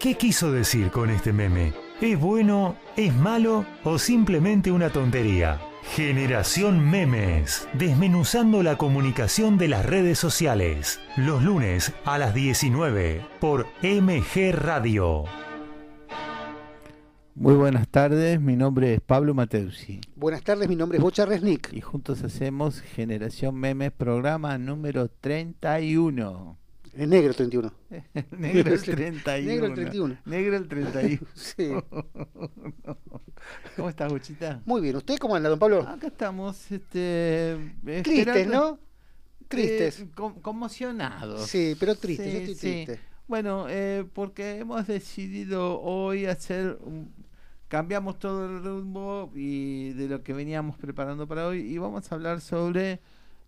¿Qué quiso decir con este meme? ¿Es bueno, es malo o simplemente una tontería? Generación Memes, desmenuzando la comunicación de las redes sociales, los lunes a las 19 por MG Radio. Muy buenas tardes, mi nombre es Pablo Mateusi. Buenas tardes, mi nombre es Bocha Resnick. Y juntos hacemos Generación Memes, programa número 31. El negro 31. negro el 31. Negro el 31. Negro el 31. sí. ¿Cómo estás, Bochita? Muy bien. ¿Usted cómo anda, don Pablo? Acá estamos, este... Tristes, ¿no? Tristes. Eh, conmocionados. Sí, pero tristes, yo estoy triste. Bueno, eh, porque hemos decidido hoy hacer... cambiamos todo el rumbo y de lo que veníamos preparando para hoy y vamos a hablar sobre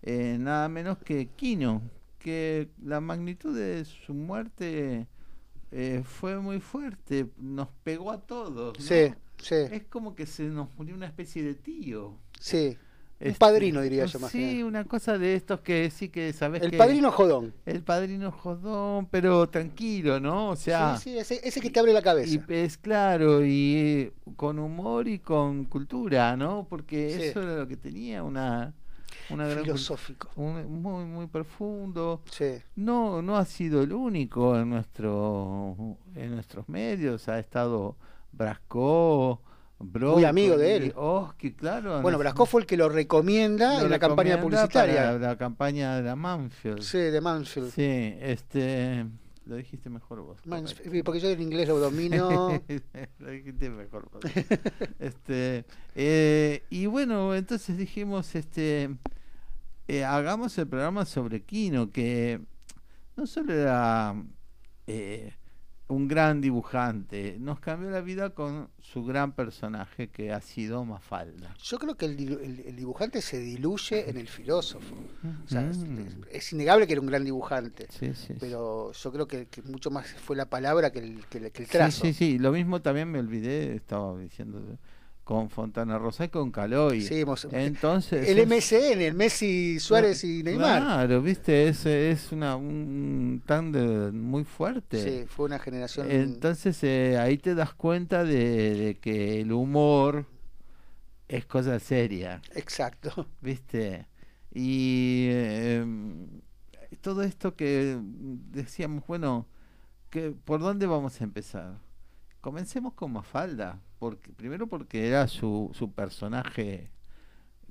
eh, nada menos que Kino, que la magnitud de su muerte eh, fue muy fuerte, nos pegó a todos. Sí, sí. Es como que se nos murió una especie de tío. Sí. Un este, padrino, diría yo más. Sí, una cosa de estos que sí que sabes El padrino jodón. El padrino jodón, pero tranquilo, ¿no? O sea. Sí, sí, ese, que te abre la cabeza. Y es claro, y eh, con humor y con cultura, ¿no? Porque eso era lo que tenía, una filosófico. muy, muy profundo. Sí. No, no ha sido el único en, nuestro, en nuestros medios. Ha estado Brasco, muy amigo de él. claro. Bueno, Brasco fue el que lo recomienda en la campaña publicitaria. la campaña de la Manfield. Sí, de Manfield. Sí, este. Lo dijiste mejor vos. porque yo en inglés lo domino. lo dijiste mejor vos. este, eh, y bueno, entonces dijimos, este, eh, hagamos el programa sobre Kino, que no solo era eh, un gran dibujante, nos cambió la vida con su gran personaje que ha sido Mafalda. Yo creo que el, dibujante se diluye en el filósofo. Mm. es, innegable que era un gran dibujante, pero yo creo que, mucho más fue la palabra que el, que el trazo. Sí, sí, sí, lo mismo también me olvidé, estaba diciendo con Fontana Rosa y con Caloy. Sí, Entonces, el MSN, el Messi, Suárez y Neymar. Claro, viste, es, es una, un tándem muy fuerte. Sí, fue una generación. Entonces eh, ahí te das cuenta de, que el humor es cosa seria. Exacto. Viste. Y em, todo esto que decíamos, bueno, que, ¿por dónde vamos a empezar? Comencemos con Mafalda porque primero porque era su, su personaje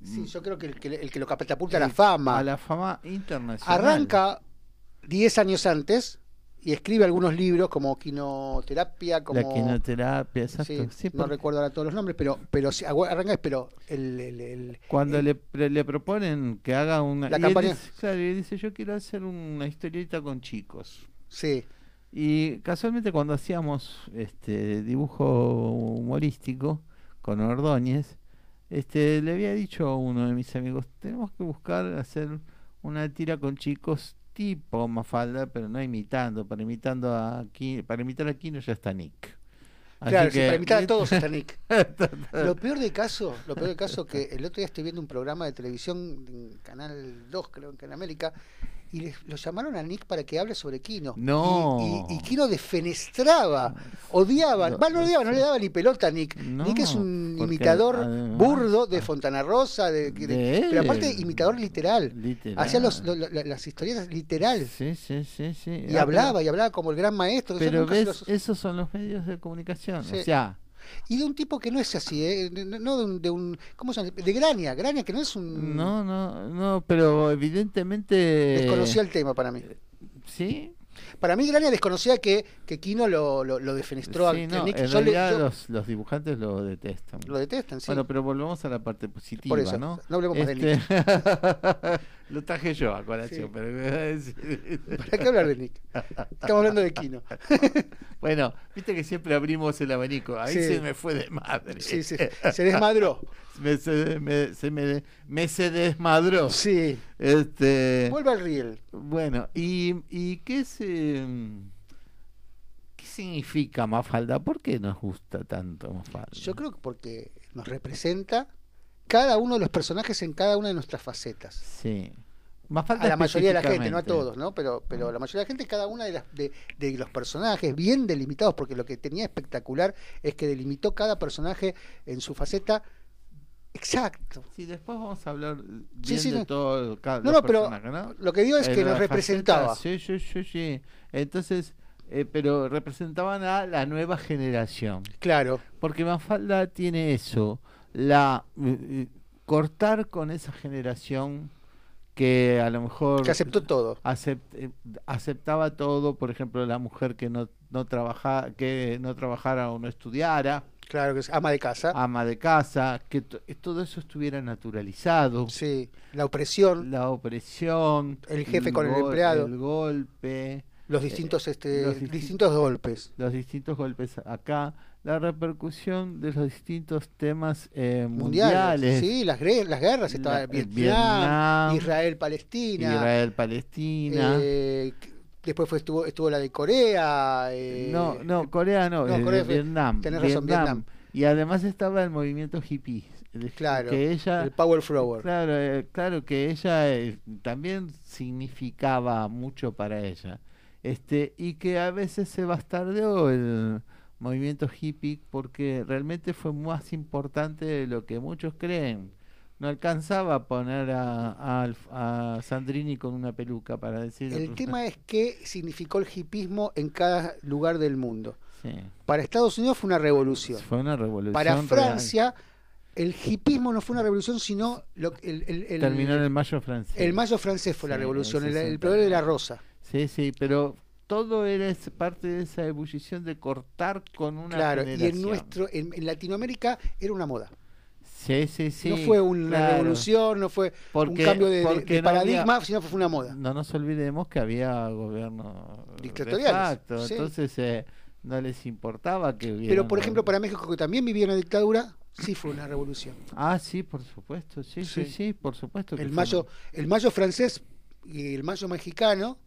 Sí, yo creo que el que, el que lo catapulta a la fama. A la fama internacional. Arranca 10 años antes y escribe algunos libros como Quinoterapia, como... La quinoterapia, exacto. no recuerdo ahora todos los nombres, pero pero arranca, pero el... el, Cuando le, le proponen que haga una... La campaña... claro, y dice, yo quiero hacer una historieta con chicos. Sí. Y casualmente cuando hacíamos este dibujo humorístico con Ordóñez, este, le había dicho a uno de mis amigos, tenemos que buscar hacer una tira con chicos tipo Mafalda, pero no imitando, para imitando a para imitar a Kino ya está Nick. claro, para imitar a todos está Nick. lo peor de caso, lo peor de caso que el otro día estoy viendo un programa de televisión en Canal 2, creo en América, y les, lo llamaron a Nick para que hable sobre Kino. No. Y, Kino defenestraba, odiaba, no, no, odiaba, no le daba ni pelota a Nick. Nick es un imitador burdo de Fontana Rosa, de, pero aparte imitador literal. Hacía los, las historietas literal. Sí, sí, sí, sí. Y hablaba, y hablaba como el gran maestro. Pero ves, esos son los medios de comunicación. O sea, y de un tipo que no es así, ¿eh? no de un, de un ¿cómo se llama? De Grania, Grania que no es un... No, no, no, pero evidentemente... Desconocía el tema para mí. ¿Sí? Para mí Grania desconocía que, que Kino lo, lo, lo defenestró sí, no, En realidad los, los, dibujantes lo detestan. Lo detestan, sí. Bueno, pero volvemos a la parte positiva, Por eso, ¿no? No hablemos más de este, Nick. lo traje yo a colación, sí. pero... ¿Para qué hablar de Nick? Estamos hablando de Kino. bueno, viste que siempre abrimos el abanico. Ahí sí. se me fue de madre. Sí, sí. Se desmadró. me, se, me, se me, me, se desmadró. Sí. Este, Vuelve al riel. Bueno, ¿y, y qué se... ¿Qué significa Mafalda? ¿Por qué nos gusta tanto Mafalda? Yo creo que porque nos representa cada uno de los personajes en cada una de nuestras facetas. Sí. a la mayoría de la gente, no a todos, ¿no? Pero, pero la mayoría de la gente, cada de, de, de, los personajes bien delimitados, porque lo que tenía espectacular es que delimitó cada personaje en su faceta Exacto. Sí, después vamos a hablar bien de todo cada No, no, pero lo que digo es que nos representaba. sí, sí, sí, sí. Entonces, eh, pero representaban a la nueva generación. Claro. Porque Mafalda tiene eso, la eh, eh, cortar con esa generación que a lo mejor que aceptó todo aceptaba todo por ejemplo la mujer que no no trabaja que no trabajara o no estudiara Claro, que es ama de casa. Ama de casa, que todo eso estuviera naturalizado. Sí, la opresión. La opresión. El jefe con el empleado. El golpe. Los distintos, este, los distintos golpes. Los distintos golpes acá. La repercusión de los distintos temas eh, mundiales. Sí, las, las guerras. Estaba Vietnam, Israel-Palestina. Israel-Palestina. Eh, Después fue, estuvo, estuvo la de Corea. Eh, no, no, Corea no, eh, Vietnam. Tenés razón, Vietnam. Y además estaba el movimiento hippie. Claro, que ella, el Power Flower. Claro, eh, claro que ella también significaba mucho para ella. Este, y que a veces se bastardeó el movimiento hippie porque realmente fue más importante de lo que muchos creen no alcanzaba a poner a, Sandrini con una peluca para decir. El tema es qué significó el hipismo en cada lugar del mundo. Para Estados Unidos fue una revolución. Fue una revolución. Para Francia, el hipismo no fue una revolución, sino lo, el, el, terminó en el mayo francés. El mayo francés fue la revolución, el, el de la rosa. Sí, sí, pero todo era parte de esa ebullición de cortar con una claro, y en nuestro, en Latinoamérica era una moda. Sí, sí, sí. No fue una revolución, no fue un cambio de, paradigma, sino fue una moda. No nos olvidemos que había gobierno dictatoriales. Exacto, entonces eh, no les importaba que hubiera. Pero por ejemplo, para México, que también vivía una dictadura, sí fue una revolución. Ah, sí, por supuesto, sí, sí, sí, por supuesto. el, mayo, el mayo francés y el mayo mexicano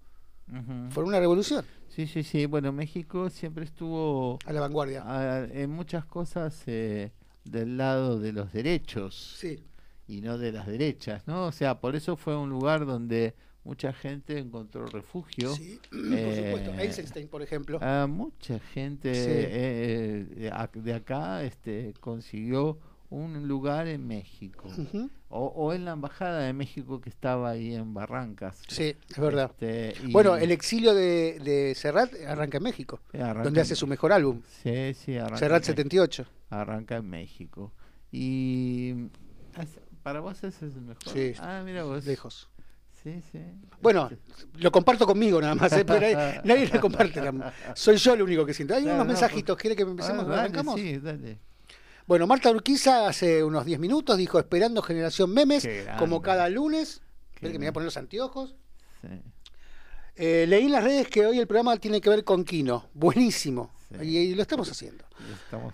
fueron una revolución. Sí, sí, sí. Bueno, México siempre estuvo. A la vanguardia. en muchas cosas. Eh, del lado de los derechos y no de las derechas, ¿no? O sea, por eso fue un lugar donde mucha gente encontró refugio. Sí, por supuesto. Eh, Eisenstein, por ejemplo. mucha gente eh, de acá este, consiguió un lugar en México o, en la embajada de México que estaba ahí en Barrancas. Sí, es verdad. Este, bueno, el exilio de, de Serrat arranca en México, donde hace su mejor álbum. Sí, sí, arranca Serrat 78. Arranca en México. Y para vos ese es el mejor. Sí. Ah, mira vos. Lejos. Sí, sí. Bueno, lo comparto conmigo nada más, ¿eh? pero nadie lo comparte. Soy yo el único que siento. Hay unos mensajitos, ¿quiere que empecemos? Ah, ¿Arrancamos? Sí, dale. Bueno, Marta Urquiza hace unos 10 minutos dijo esperando generación memes, como cada lunes. que me voy a poner los anteojos. Eh, leí en las redes que hoy el programa tiene que ver con Kino. Buenísimo. Y, lo estamos haciendo.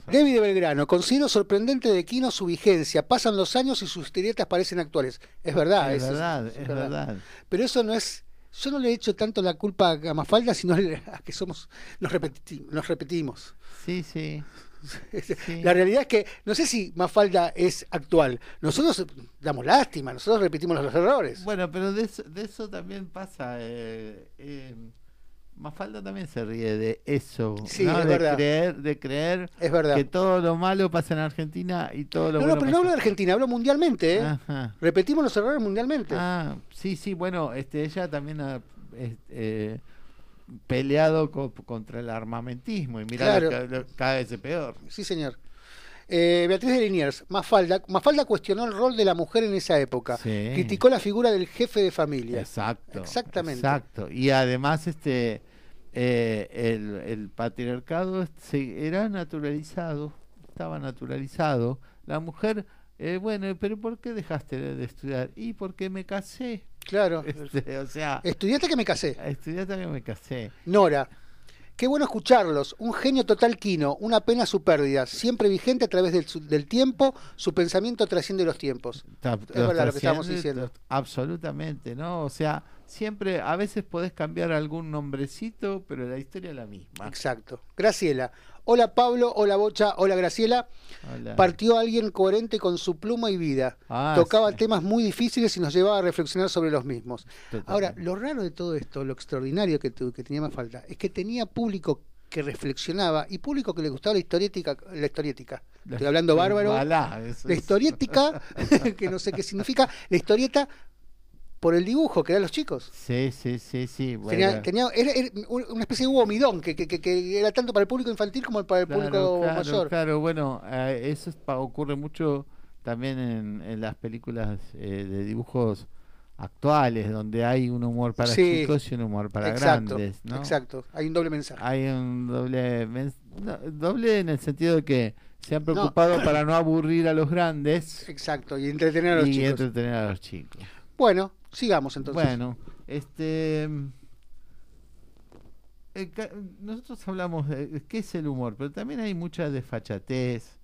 David de Belgrano, considero sorprendente de Kino su vigencia. Pasan los años y sus historietas parecen actuales. Es verdad. Es, verdad, es, verdad. Pero eso no es yo no le he hecho tanto la culpa a Mafalda, sino a que somos nos, nos repetimos. Sí, sí. La realidad es que no sé si Mafalda es actual. Nosotros damos lástima, nosotros repetimos los errores. Bueno, pero de eso, también pasa. Eh, eh, Mafalda también se ríe de eso, de creer, de creer que todo lo malo pasa en Argentina y todo lo no, bueno. No, pero no hablo de Argentina, hablo mundialmente. ¿eh? Repetimos los errores mundialmente. Ah, sí, sí, bueno, este, ella también ha, eh, peleado contra el armamentismo y mira cada vez es peor. Sí, señor. Eh, Beatriz de Liniers, Mafalda, Mafalda cuestionó el rol de la mujer en esa época. Criticó la figura del jefe de familia. Exacto. Exactamente. Exacto. Y además, este eh, el, patriarcado era naturalizado, estaba naturalizado. La mujer, eh, bueno, pero ¿por qué dejaste de estudiar? Y porque me casé. Claro. Este, o sea, estudiate que me casé. Estudiate que me casé. Nora. Qué bueno escucharlos. Un genio total Quino. Una pena su pérdida. Siempre vigente a través del, del tiempo. Su pensamiento trasciende los tiempos. es verdad lo que estamos diciendo. Absolutamente, ¿no? O sea, siempre, a veces podés cambiar algún nombrecito, pero la historia es la misma. Exacto. Graciela. Hola Pablo, hola Bocha, hola Graciela. Partió alguien coherente con su pluma y vida. Ah, Tocaba temas muy difíciles y nos llevaba a reflexionar sobre los mismos. Ahora, lo raro de todo esto, lo extraordinario que, que tenía más falta, es que tenía público que reflexionaba y público que le gustaba la historiética, la historiética. Estoy hablando bárbaro. la historiética, que no sé qué significa, la historieta por el dibujo que eran los chicos. Sí, sí, sí, sí. Tenía, era, una especie de hugo que, que, que, era tanto para el público infantil como para el público mayor. Claro, bueno, eh, eso ocurre mucho también en, en las películas eh, de dibujos actuales, donde hay un humor para chicos y un humor para grandes. ¿no? Exacto, hay un doble mensaje. Hay un doble, doble en el sentido de que se han preocupado para no aburrir a los grandes. Exacto, y entretener a los y chicos. entretener a los chicos. Bueno, sigamos entonces. Bueno, este. Eh, nosotros hablamos de qué es el humor, pero también hay mucha desfachatez,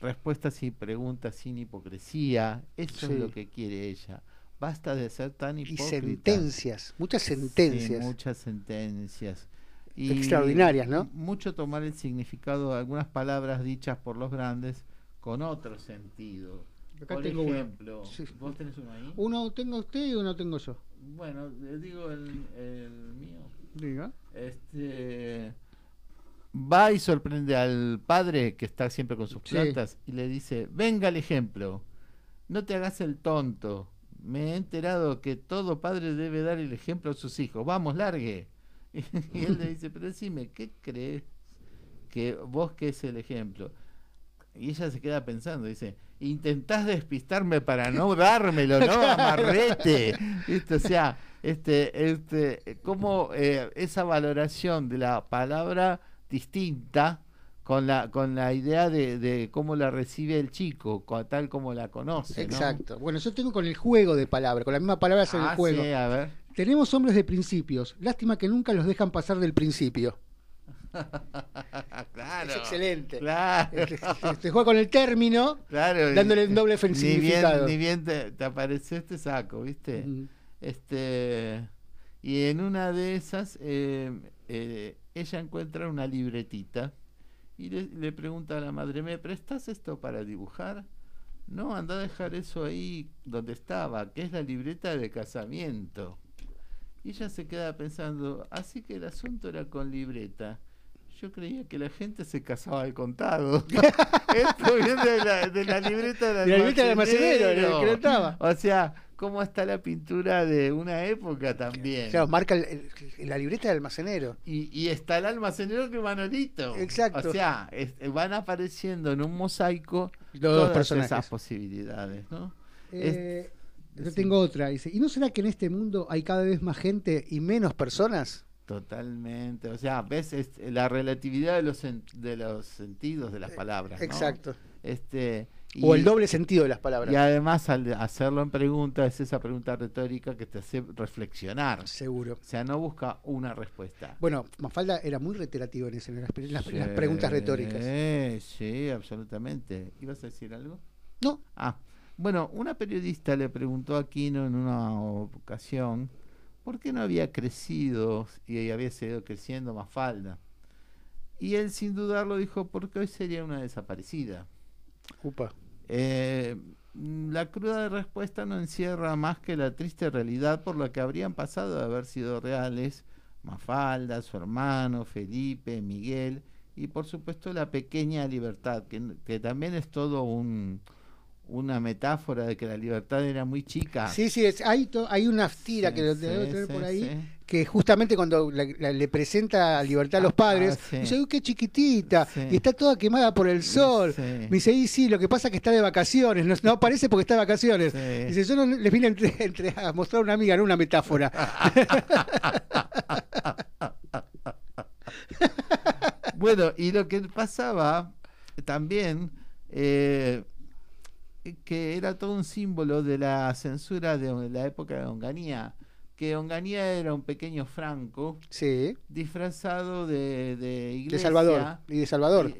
respuestas y preguntas sin hipocresía. Eso es lo que quiere ella. Basta de ser tan hipócrita. Y sentencias, muchas sentencias. muchas sentencias. Y Extraordinarias, ¿no? Mucho tomar el significado de algunas palabras dichas por los grandes con otro sentido. Por ejemplo, ¿vos tenés uno ahí? Uno tengo usted y uno tengo yo. Bueno, le digo el, mío. Diga. Este va y sorprende al padre que está siempre con sus plantas y le dice, venga el ejemplo, no te hagas el tonto, me he enterado que todo padre debe dar el ejemplo a sus hijos. Vamos, largue. Y él le dice, pero decime, ¿qué crees que vos que es el ejemplo? Y ella se queda pensando, dice, intentás despistarme para no dármelo, ¿no? Amarrete. O sea, este, este, como eh, esa valoración de la palabra distinta con la con la idea de, cómo la recibe el chico, tal como la conoce. Exacto. Bueno, yo tengo con el juego de palabras, con la misma palabra en el ah, juego. a ver. Tenemos hombres de principios. Lástima que nunca los dejan pasar del principio. claro. Es excelente. Claro. Este, este juega con el término, claro, dándole un doble significado. Ni bien, te, apareció este saco, ¿viste? Este y en una de esas eh, eh, ella encuentra una libretita y le, pregunta a la madre, ¿me prestas esto para dibujar? No, anda a dejar eso ahí donde estaba, que es la libreta de casamiento. Y ella se queda pensando, así que el asunto era con libreta. Yo creía que la gente se casaba al contado. Esto viene de la, de la libreta del almacenero. que estaba. O sea, cómo está la pintura de una época también. Claro, marca la libreta del almacenero. Y, está el almacenero que Manolito. Exacto. O sea, van apareciendo en un mosaico todas esas posibilidades, ¿no? Eh, yo tengo otra, dice, ¿y no será que en este mundo hay cada vez más gente y menos personas? Totalmente, o sea, ves la relatividad de los, de los sentidos de las palabras. Exacto. Este, o el doble sentido de las palabras. Y además al hacerlo en pregunta es esa pregunta retórica que te hace reflexionar. Seguro. O sea, no busca una respuesta. Bueno, Mafalda era muy reiterativo en, ese, en, las, preguntas retóricas. Sí, absolutamente. ¿Ibas a decir algo? No. Ah, bueno, una periodista le preguntó a Quino en una ocasión por qué no había crecido y había seguido creciendo Mafalda. Y él sin dudarlo dijo, porque hoy sería una desaparecida. Eh, la cruda respuesta no encierra más que la triste realidad por la que habrían pasado de haber sido reales Mafalda, su hermano, Felipe, Miguel y por supuesto la pequeña libertad, que también es todo un, una metáfora de que la libertad era muy chica. Sí, sí, hay, hay una tira que lo debo tener por ahí, que justamente cuando le presenta libertad a los padres, ah, dice, uy, qué chiquitita, y está toda quemada por el sol. Me dice, sí, sí, lo que pasa es que está de vacaciones, no, aparece porque está de vacaciones. Dice, yo no les vine entre, a mostrar una amiga, no una metáfora. bueno, y lo que pasaba también... Eh, que era todo un símbolo de la censura de la época de Onganía, que Onganía era un pequeño Franco sí. disfrazado de, de iglesia. De Salvador. Y de Salvador.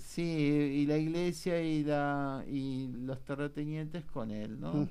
sí, y la iglesia y, la, y los terratenientes con él, ¿no?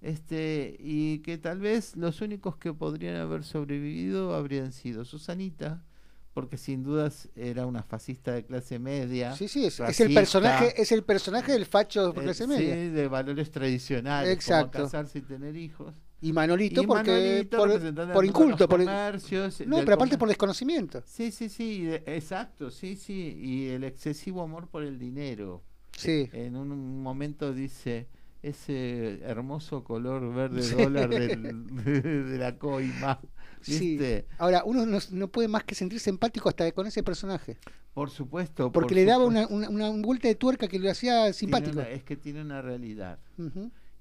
este Y que tal vez los únicos que podrían haber sobrevivido habrían sido Susanita, porque sin dudas era una fascista de clase media. Sí, sí, es, el personaje, es el personaje del facho de clase media. Sí, de valores tradicionales, Exacto. como casarse y tener hijos. Y Manolito, porque por, inculto, por No, pero aparte por desconocimiento. Sí, sí, sí, exacto, sí, sí, y el excesivo amor por el dinero. Sí. En un momento dice ese hermoso color verde dólar de, la coima. Sí. Ahora, uno no, puede más que sentirse empático hasta con ese personaje. Por supuesto. Porque le daba una, una, vuelta de tuerca que lo hacía simpático. es que tiene una realidad.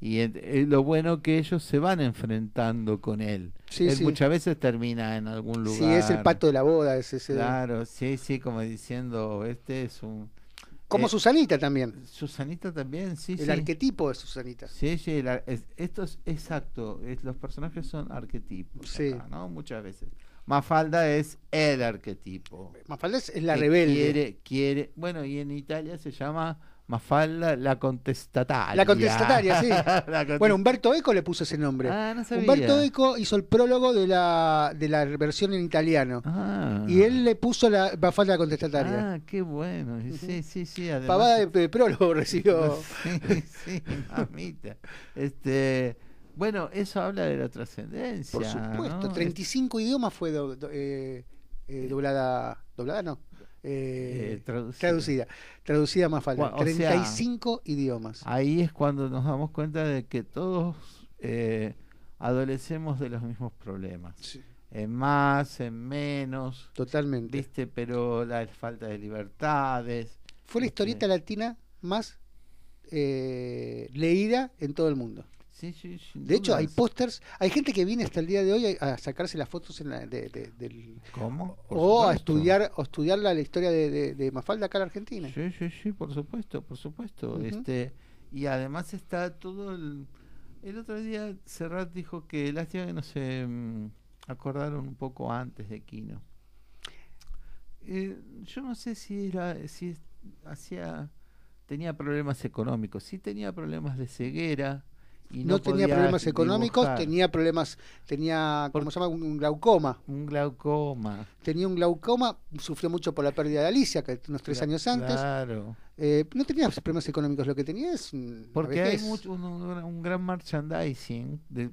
Y lo bueno que ellos se van enfrentando con él. él muchas veces termina en algún lugar. Sí, es el pato de la boda. Es ese claro, sí, sí, como diciendo, este es un como eh, Susanita también. Susanita también, sí, El arquetipo de Susanita. Sí, sí, esto es exacto. los personajes son arquetipos, sí. ¿no? Muchas veces. Mafalda es el arquetipo. Mafalda es la rebelde. Quiere, quiere. Bueno, y en Italia se llama Mafalda la contestataria. La contestataria, sí. Bueno, Humberto Eco le puso ese nombre. Ah, no sabía. Humberto Eco hizo el prólogo de la, de la versión en italiano. Ah. Y él le puso la Mafalda la contestataria. Ah, qué bueno. Sí, sí, sí. Además... Pavada de, prólogo recibió. sí, sí, mamita. Este. Bueno, eso habla de la trascendencia. Por supuesto, 35 idiomas fue eh, eh, doblada. ¿Doblada no? Eh, eh, traducida. traducida. más falta. 35 idiomas. Ahí es cuando nos damos cuenta de que todos eh, adolecemos de los mismos problemas. En más, en menos. Totalmente. ¿Viste? Pero la falta de libertades. Fue la historieta latina más leída en todo el mundo de hecho, hay pósters, hay gente que viene hasta el día de hoy a, sacarse las fotos en la, de, del... ¿Cómo? o a estudiar, o estudiar la, historia de, Mafalda acá en Argentina. Sí, sí, sí, por supuesto, por supuesto. este Y además está todo el... El otro día Serrat dijo que lástima que no se mm, acordaron un poco antes de Kino. Eh, yo no sé si era si hacía tenía problemas económicos, sí tenía problemas de ceguera, no, tenía problemas económicos, tenía problemas, tenía, ¿cómo se llama? Un glaucoma. Un glaucoma. Tenía un glaucoma, sufrió mucho por la pérdida de Alicia, que unos tres años antes. Claro. Eh, no tenía problemas económicos, lo que tenía es. Porque hay mucho, un, gran merchandising. De,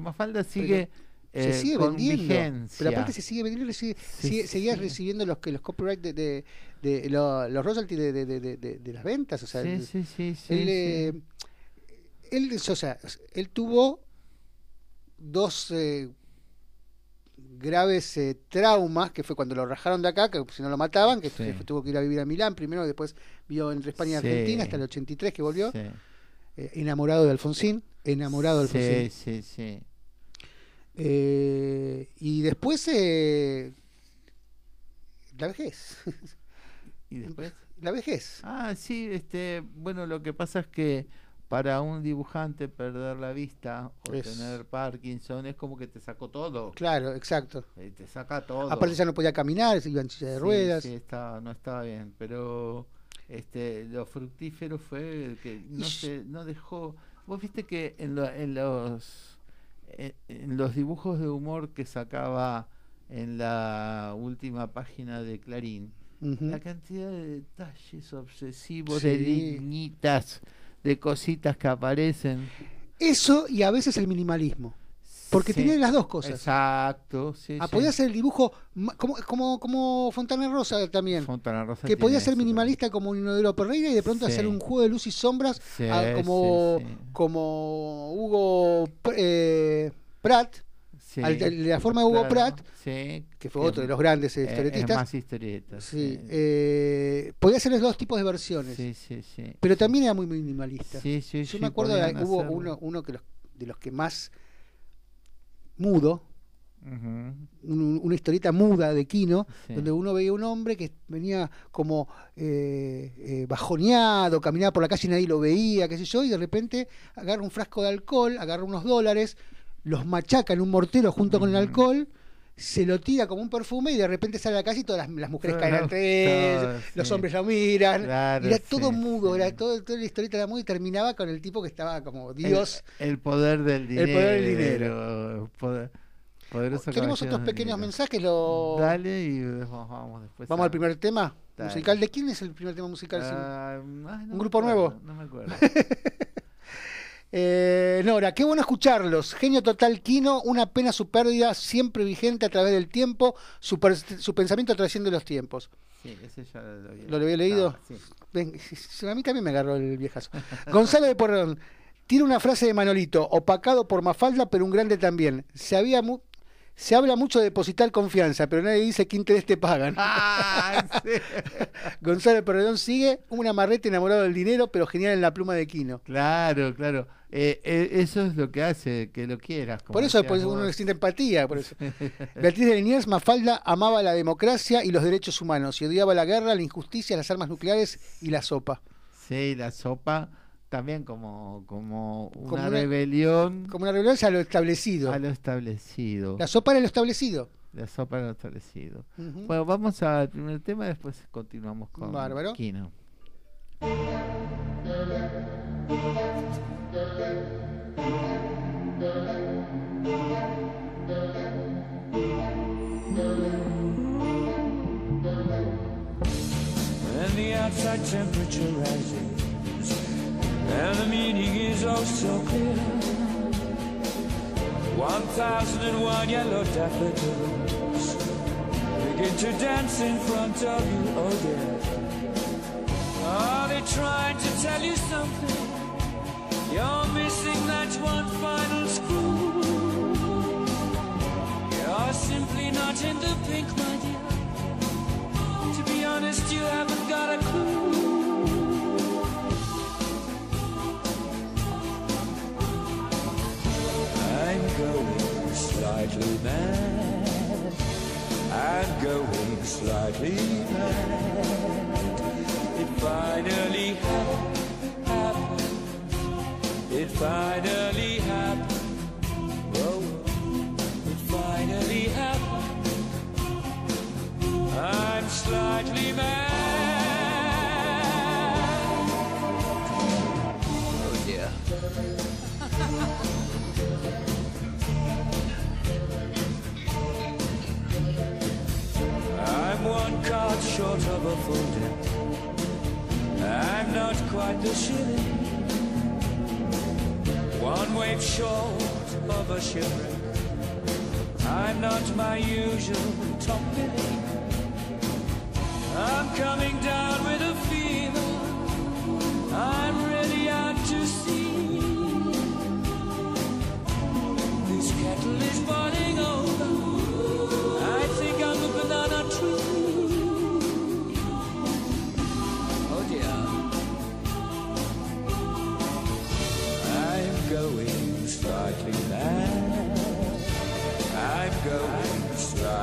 Mafalda sigue. se eh, sigue vendiendo. Pero aparte se sigue vendiendo, sigue, seguía recibiendo los que los copyright de, de, de, los royalties de, las ventas. O sea, sí, sí, sí, sí él, o sea, él tuvo dos eh, graves eh, traumas, que fue cuando lo rajaron de acá, que si no lo mataban, que tuvo que ir a vivir a Milán primero, después vivió entre España y Argentina hasta el 83 que volvió, eh, enamorado de Alfonsín, enamorado de Alfonsín. Sí, sí, sí. y después la vejez. ¿Y después? La vejez. Ah, sí, este, bueno, lo que pasa es que para un dibujante perder la vista o tener Parkinson es como que te sacó todo. Claro, exacto. Eh, te saca todo. Aparte ya no podía caminar, iba en silla de ruedas. Sí, estaba, no estaba bien, pero este lo fructífero fue que no se no dejó. Vos viste que en, en los en, los dibujos de humor que sacaba en la última página de Clarín, la cantidad de detalles obsesivos, de linitas de cositas que aparecen. Eso y a veces el minimalismo. Porque tiene las dos cosas. Exacto. Sí, ah, podía ser el dibujo como, como, como Fontana Rosa también. Fontana Rosa que podía ser minimalista como un Inodoro Perreira y de pronto hacer un juego de luz y sombras ah, como, como Hugo eh, Pratt la forma de Hugo Pratt, que fue otro de los grandes historietistas. más historietas. Sí, eh, podía hacer los dos tipos de versiones. Pero también era muy minimalista. Yo me acuerdo de, hubo uno, uno que los, de los que más mudo, una historieta muda de Kino, donde uno veía un hombre que venía como eh, eh, bajoneado, caminaba por la calle y nadie lo veía, qué sé yo, y de repente agarra un frasco de alcohol, agarra unos dólares, los machaca en un mortero junto con el alcohol, se lo tira como un perfume y de repente sale a la calle y todas las, mujeres caen entre los hombres lo miran. era todo mudo, era todo, toda la historieta era mudo y terminaba con el tipo que estaba como Dios. El, poder del dinero. El poder del dinero. Tenemos otros pequeños mensajes. Lo... Dale y vamos después. Vamos al primer tema musical. ¿De quién es el primer tema musical? Ah, ¿Un grupo nuevo? No me acuerdo. Eh, Nora, qué bueno escucharlos. Genio total Kino, una pena su pérdida, siempre vigente a través del tiempo, su, pensamiento trasciende los tiempos. Sí, ese ya lo había, ¿Lo había leído. a mí también me agarró el viejazo. Gonzalo de Porrón, tiene una frase de Manolito, opacado por Mafalda, pero un grande también. Se había se habla mucho de depositar confianza, pero nadie dice qué interés te pagan. Ah, Gonzalo Perredón sigue un amarrete enamorado del dinero, pero genial en la pluma de Quino. Claro, claro. Eh, eh, eso es lo que hace que lo quieras. Por eso pues, uno siente empatía. Por eso. Beatriz de Liniers, Mafalda amaba la democracia y los derechos humanos y odiaba la guerra, la injusticia, las armas nucleares y la sopa. Sí, la sopa también como, como una rebelión. Como una rebelión a lo establecido. A lo establecido. La sopa era lo establecido. La sopa era lo establecido. Bueno, vamos al primer tema, después continuamos con Bárbaro. Kino. the outside temperature rises, and the meaning is oh so clear. One thousand and one yellow daffodils begin to dance in front of you, oh dear. Are they trying to tell you something? You're missing that one final screw. You're simply not in the pink, my dear. To be honest, you haven't got a clue. I'm going slightly mad. I'm going slightly mad. It finally happened it finally happened. Whoa, it finally happened. I'm slightly mad. Of a full deck. I'm not quite the shilling. One wave short of a shipwreck. I'm not my usual top billing. I'm coming down with a fever. I'm ready out to sea. This kettle is boiling over.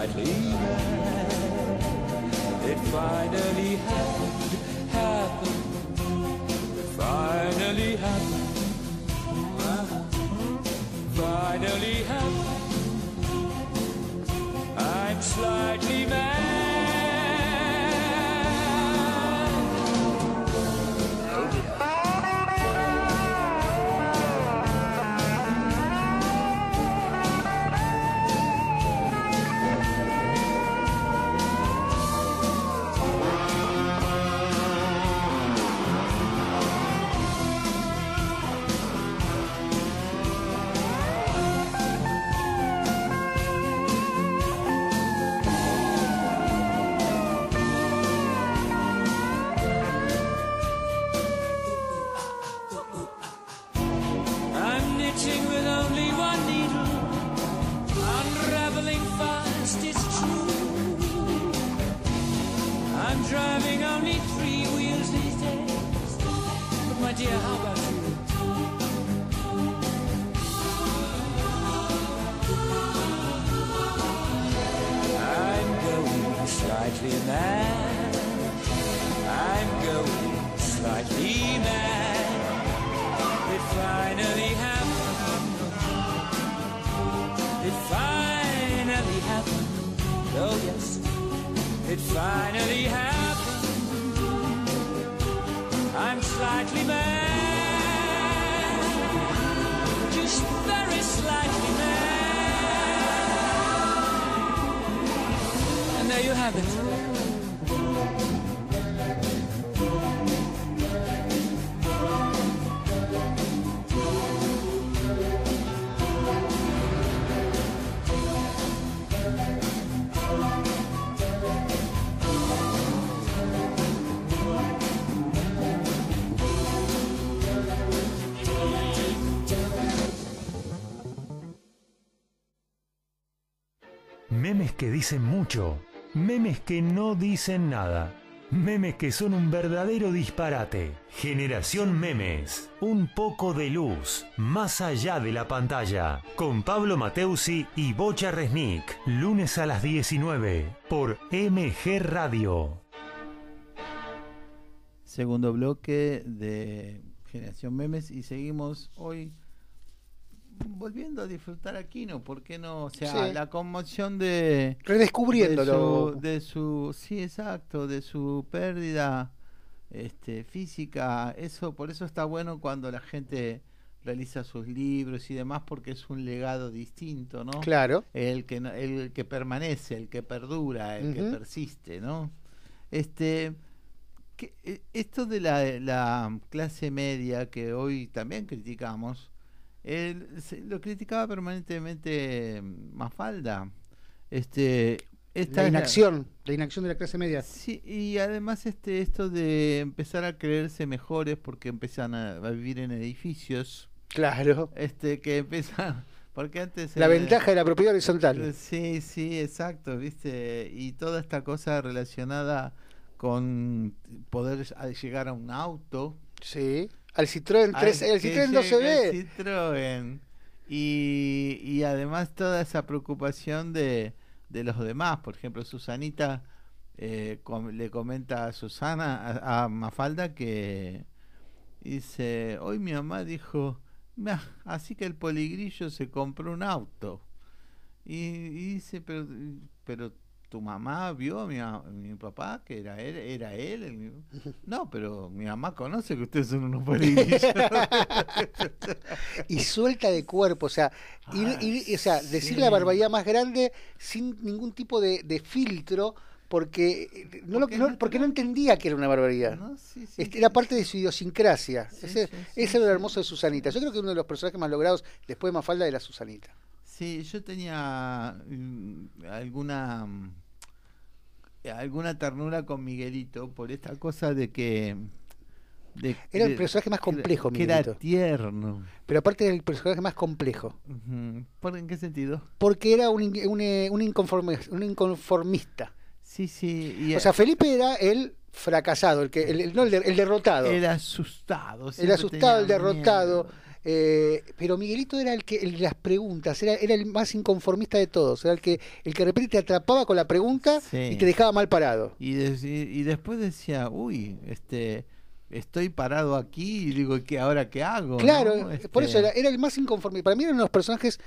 I'd leave it. It finally happened. Que dicen mucho, memes que no dicen nada, memes que son un verdadero disparate. Generación Memes, un poco de luz, más allá de la pantalla, con Pablo Mateusi y Bocha Resnick, lunes a las 19 por MG Radio. Segundo bloque de Generación Memes y seguimos hoy volviendo a disfrutar a Kino, ¿por qué no? O sea, la conmoción de... Redescubriéndolo. De su, sí, exacto, de su pérdida este, física. Eso, por eso está bueno cuando la gente realiza sus libros y demás, porque es un legado distinto, ¿no? Claro. El que, el que permanece, el que perdura, el que persiste, ¿no? Este... Que, esto de la, la clase media que hoy también criticamos, él lo criticaba permanentemente mm, Mafalda. Este, esta la inacción, la, inacción de la clase media. Sí, y además este esto de empezar a creerse mejores porque empiezan a, vivir en edificios. Claro. Este que empiezan porque antes la ventaja de la propiedad horizontal. Eh, sí, sí, exacto, ¿viste? Y toda esta cosa relacionada con poder llegar a un auto. Sí al Citroën 3, el Citroën no se ve. Citroën. Y, y además toda esa preocupación de, de los demás. Por ejemplo, Susanita eh, le comenta a Susana, a, Mafalda, que dice, hoy mi mamá dijo, así que el poligrillo se compró un auto. Y, y dice, pero, pero tu mamá vio a mi, papá, que era él, era él. No, pero mi mamá conoce que ustedes son unos polillos. y suelta de cuerpo, o sea, y, o sea decir la barbaridad más grande sin ningún tipo de, filtro. Porque no, porque, no, porque no entendía que era una barbaridad. Este, era parte de su idiosincrasia. ese, ese era lo hermoso de Susanita. Yo creo que uno de los personajes más logrados después de Mafalda era Susanita. Sí, yo tenía mm, alguna alguna ternura con Miguelito por esta cosa de que era el personaje más complejo, que era tierno. Pero aparte era el personaje más complejo. ¿Por en qué sentido? Porque era un, un, un, inconformista. Sí, sí. o sea, Felipe era el fracasado, el que el, no, el, derrotado. El asustado. El asustado, el derrotado. Eh, pero Miguelito era el que el, las preguntas, era, era el más inconformista de todos, era el que el que de repente te atrapaba con la pregunta y te dejaba mal parado. Y, y después decía, uy, este estoy parado aquí y digo, ¿qué ahora qué hago? Claro, por eso este era, el más inconformista. Para mí eran unos personajes,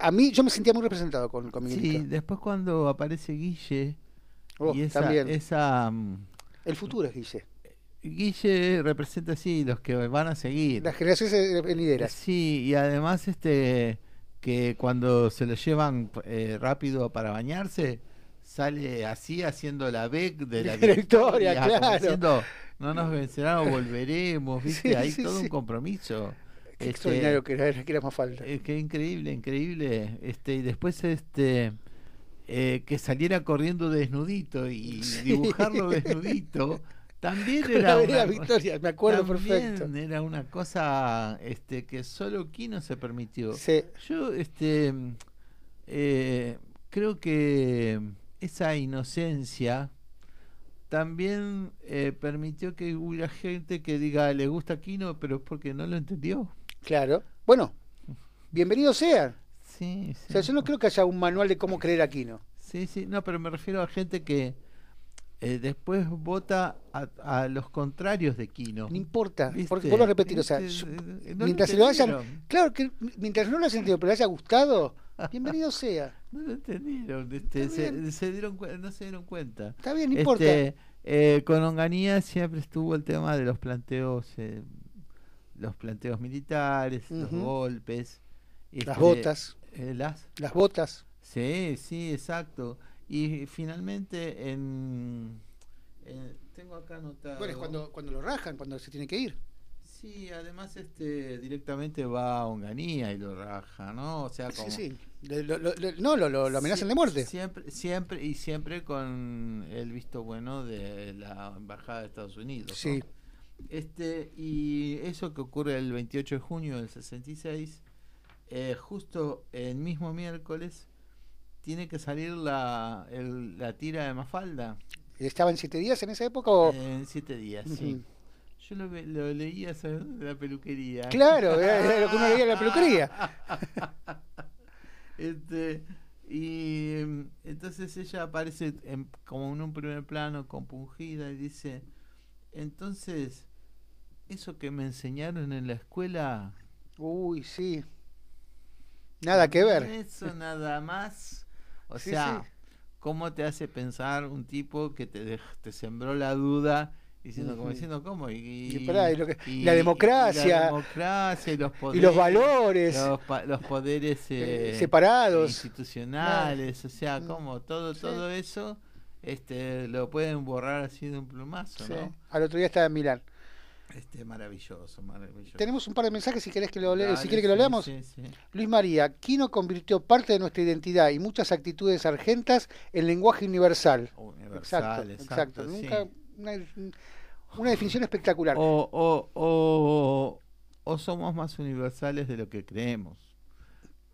a mí yo me sentía muy representado con, con Miguelito. Sí, después cuando aparece Guille oh, y esa, también. esa... Mm, el futuro es Guille. Guille representa así los que van a seguir. Las generaciones lideras. Sí, y además este que cuando se lo llevan eh, rápido para bañarse, sale así haciendo la B de la victoria, claro. no nos vencerán o volveremos, ¿viste? Hay todo un compromiso. Qué este, extraordinario que era, que era más falta. Es que increíble, increíble. Este, y después este eh, que saliera corriendo desnudito y dibujarlo desnudito también era una, Victoria, me acuerdo perfecto. Era una cosa este, que solo Kino se permitió. Sí. Yo este, eh, creo que esa inocencia también eh, permitió que hubiera gente que diga le gusta Kino, pero es porque no lo entendió. Claro. Bueno, bienvenido sea. Sí, sí. O sea, yo no creo que haya un manual de cómo creer a Kino. Sí, sí, no, pero me refiero a gente que eh, después vota a, los contrarios de Kino. No importa, porque vuelvo a repetir, o sea, eh, mientras se lo hayan, claro que mientras no lo haya sentido, pero le haya gustado, bienvenido sea. No lo entendieron, este, se, dieron no se dieron cuenta. Está bien, no importa. Este, eh, con Onganía siempre estuvo el tema de los planteos, los planteos militares, los golpes, las este, botas, las, las botas. Sí, sí, exacto. Y finalmente en... tengo acá anotado... Bueno, es cuando, cuando lo rajan, cuando se tiene que ir. Sí, además este directamente va a Onganía y lo raja, ¿no? O sea, como... Sí, sí. no, lo, lo, amenazan de muerte. Siempre, siempre y siempre con el visto bueno de la embajada de Estados Unidos. Sí. Este y eso que ocurre el 28 de junio del 66, eh, justo el mismo miércoles tiene que salir la, la tira de Mafalda. ¿Estaba en siete días en esa época? O? En siete días, sí. Yo lo, lo leía de la peluquería. Claro, era lo que uno leía en la peluquería. este, y entonces ella aparece como en un primer plano, compungida, y dice, entonces, eso que me enseñaron en la escuela... Uy, sí. Nada que ver. Eso nada más. O sea, ¿cómo te hace pensar un tipo que te, te sembró la duda diciendo como diciendo cómo y, la democracia la democracia y los poderes y los valores los, poderes eh, separados. institucionales o sea como todo todo eso este lo pueden borrar así de un plumazo ¿no? al otro día estaba en Milán este maravilloso, maravilloso. Tenemos un par de mensajes si querés que lo si quiere que lo leamos. Luis María, Kino convirtió parte de nuestra identidad y muchas actitudes argentas en lenguaje universal. Universal, exacto. exacto. Nunca una, definición espectacular. O, o, o, somos más universales de lo que creemos.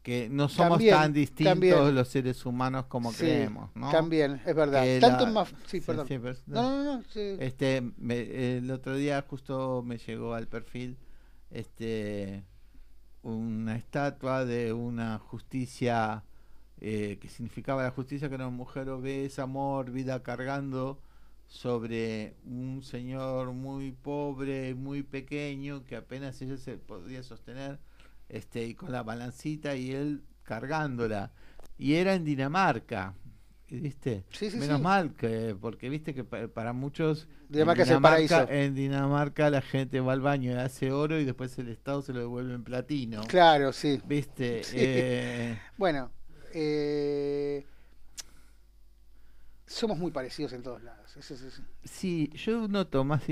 Que no somos tan distintos los seres humanos como creemos, ¿no? También, es verdad. Tanto más... Sí, perdón. no, no, no. Este, el otro día justo me llegó al perfil este una estatua de una justicia eh, que significaba la justicia que era una mujer obesa, mórbida, cargando sobre un señor muy pobre, muy pequeño, que apenas ella se podía sostener, este, y con la balancita y él cargándola. Y era en Dinamarca, ¿viste? Menos mal que, porque viste que para, muchos Dinamarca, en, Dinamarca, en Dinamarca la gente va al baño y hace oro y después el Estado se lo devuelve en platino. Claro, sí. ¿Viste? Eh, bueno, eh, somos muy parecidos en todos lados. Sí, yo noto más,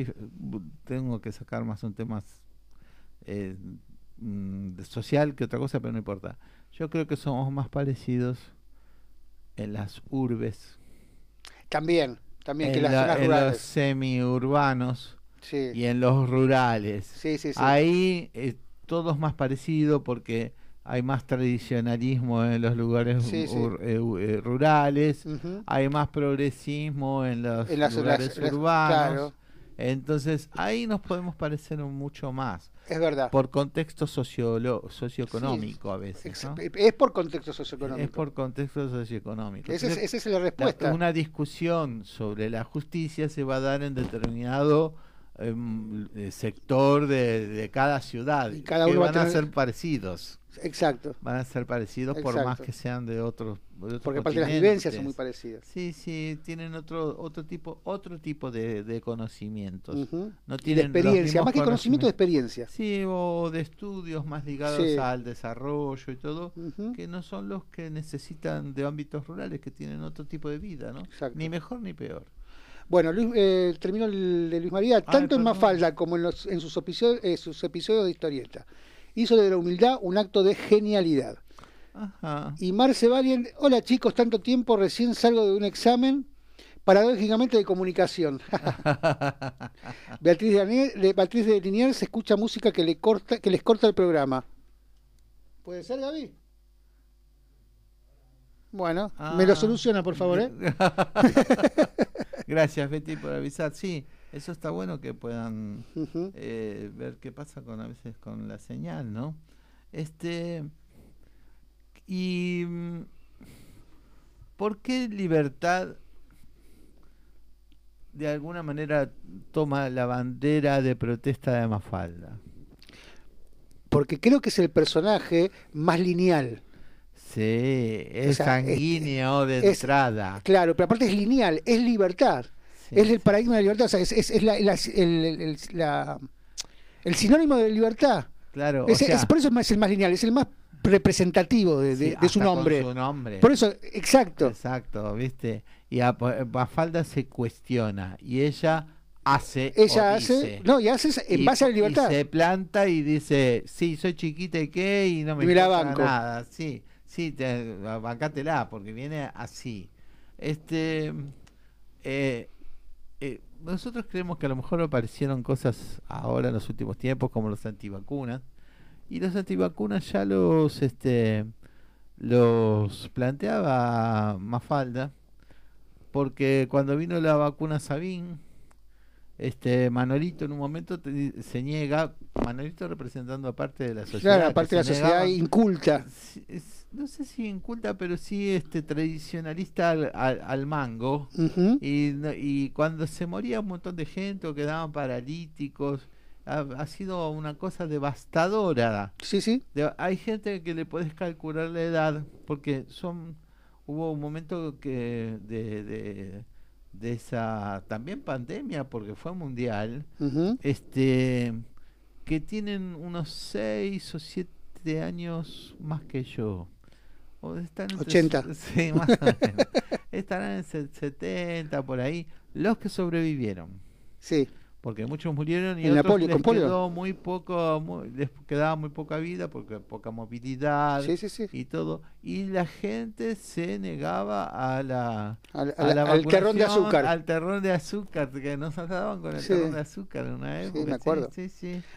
tengo que sacar más un tema eh, mm, social que otra cosa, pero no importa. Yo creo que somos más parecidos en las urbes. También, también que en las zonas en los semiurbanos y en los rurales. Sí, sí, Ahí eh, todo es más parecido porque hay más tradicionalismo en los lugares eh, eh, rurales, hay más progresismo en los lugares urbanos. Entonces ahí nos podemos parecer mucho más. Es verdad. Por contexto socioeconómico a veces. Es por contexto socioeconómico. Es por contexto socioeconómico. esa es la respuesta. una discusión sobre la justicia se va a dar en determinado eh, sector de, cada ciudad. Y cada uno van a, ser parecidos. Exacto. Van a ser parecidos por más que sean de otros. Porque aparte las vivencias son muy parecidas. Sí, sí, tienen otro otro tipo otro tipo de, conocimientos. No tienen de experiencia, más que conocimiento de experiencia. Sí, o de estudios más ligados al desarrollo y todo, que no son los que necesitan de ámbitos rurales, que tienen otro tipo de vida, ¿no? Ni mejor ni peor. Bueno, Luis, eh, terminó el de Luis María, tanto en Mafalda como en, los, en sus, episodios, eh, sus episodios de historieta hizo de la humildad un acto de genialidad. Y Marce Valien, hola chicos, tanto tiempo, recién salgo de un examen paradójicamente de comunicación. Beatriz, de, Beatriz de Liniers escucha música que, le corta, que les corta el programa. ¿Puede ser, Gaby? Bueno, me lo ah. soluciona, por favor. ¿eh? Gracias, Betty, por avisar. Sí, eso está bueno que puedan eh, ver qué pasa con a veces con la señal, ¿no? Este y mm, ¿por qué libertad de alguna manera toma la bandera de protesta de Mafalda? Porque creo que es el personaje más lineal. Sí, es sanguíneo de entrada. Claro, pero aparte es lineal, es libertad es el paradigma de la libertad, o sea, es, es, la, el, el, sinónimo de libertad. Claro. Es, por eso es, el más lineal, es el más representativo de, su nombre. su nombre. Por eso, exacto. Exacto, ¿viste? Y a Mafalda se cuestiona y ella hace. Ella hace, no, y hace en base a la libertad. Y se planta y dice, sí, soy chiquita y qué, y no me importa nada. Sí, sí, te, bancátela, porque viene así. Este. Eh, eh, nosotros creemos que a lo mejor aparecieron cosas ahora en los últimos tiempos, como los antivacunas. Y los antivacunas ya los, este, los planteaba Mafalda, porque cuando vino la vacuna Sabin, este Manolito en un momento se niega, Manolito representando a parte de la sociedad. Claro, parte de la sociedad inculta. No sé si inculta, pero sí este tradicionalista al, mango. y, y, cuando se moría un montón de gente o quedaban paralíticos, ha, sido una cosa devastadora. Sí, sí. hay gente que le puedes calcular la edad, porque son hubo un momento que de, de de esa también pandemia, porque fue mundial, este que tienen unos 6 o 7 años más que yo. O están 80. Sí, más o menos. Estarán en 70 por ahí, los que sobrevivieron. Sí porque muchos murieron y otros les quedó muy poco, les quedaba muy poca vida porque poca movilidad y todo. Y la gente se negaba a la, al, al terrón de azúcar. al terrón de azúcar que nos daban con el terrón de azúcar en una época. Sí me acuerdo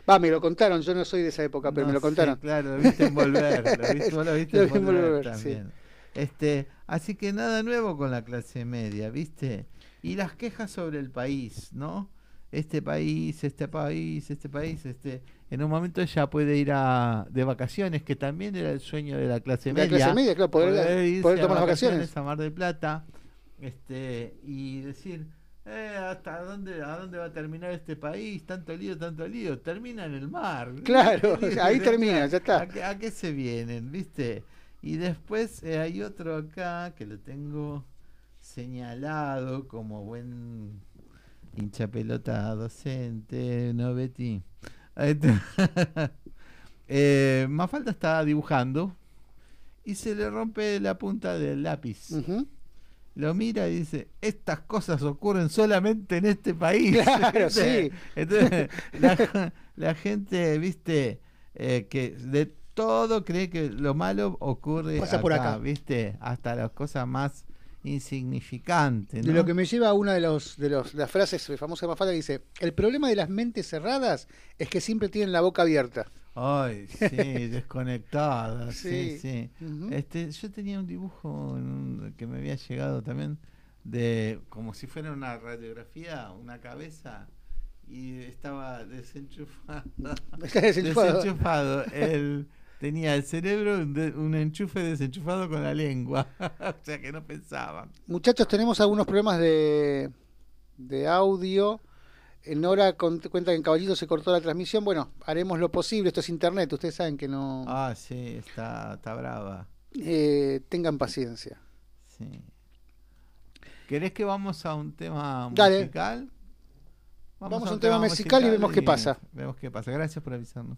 va me lo contaron yo no soy de esa época pero me lo contaron. claro lo viste envolver lo viste, vos lo viste envolver, también. Este así que nada nuevo con la clase media viste y las quejas sobre el país no este país, este país, este país, este, en un momento ella puede ir a, de vacaciones, que también era el sueño de la clase media. La clase media, claro, poder, poder tomar vacaciones, a Mar del Plata, este, y decir, eh, ¿hasta dónde, a dónde va a terminar este país? Tanto lío, tanto lío. Termina en el mar. Claro, ahí termina, ya está. ¿A qué, se vienen, viste? Y después eh, hay otro acá que lo tengo señalado como buen hincha pelota docente, no Betty. eh, Mafalda está dibujando y se le rompe la punta del lápiz. Lo mira y dice, estas cosas ocurren solamente en este país. Claro, sí. Entonces, la, gente, viste, eh, que de todo cree que lo malo ocurre por acá, viste, hasta las cosas más insignificante. De lo que me lleva a una de, los, de, los, las frases famosas de Mafalda que dice, el problema de las mentes cerradas es que siempre tienen la boca abierta. Ay, sí, desconectadas, sí, sí. este, yo tenía un dibujo que me había llegado también de como si fuera una radiografía, una cabeza y estaba desenchufado. desenchufado. desenchufado el tenía el cerebro un enchufe desenchufado con la lengua. o sea que no pensaban. Muchachos, tenemos algunos problemas de, de audio. En hora cuenta que en Caballito se cortó la transmisión. Bueno, haremos lo posible. Esto es internet, ustedes saben que no. Ah, sí, está, está brava. Eh, tengan paciencia. Sí. ¿Querés que vamos a un tema musical? Vamos, a un, tema, musical, y vemos qué pasa. Vemos qué pasa. Gracias por avisarnos.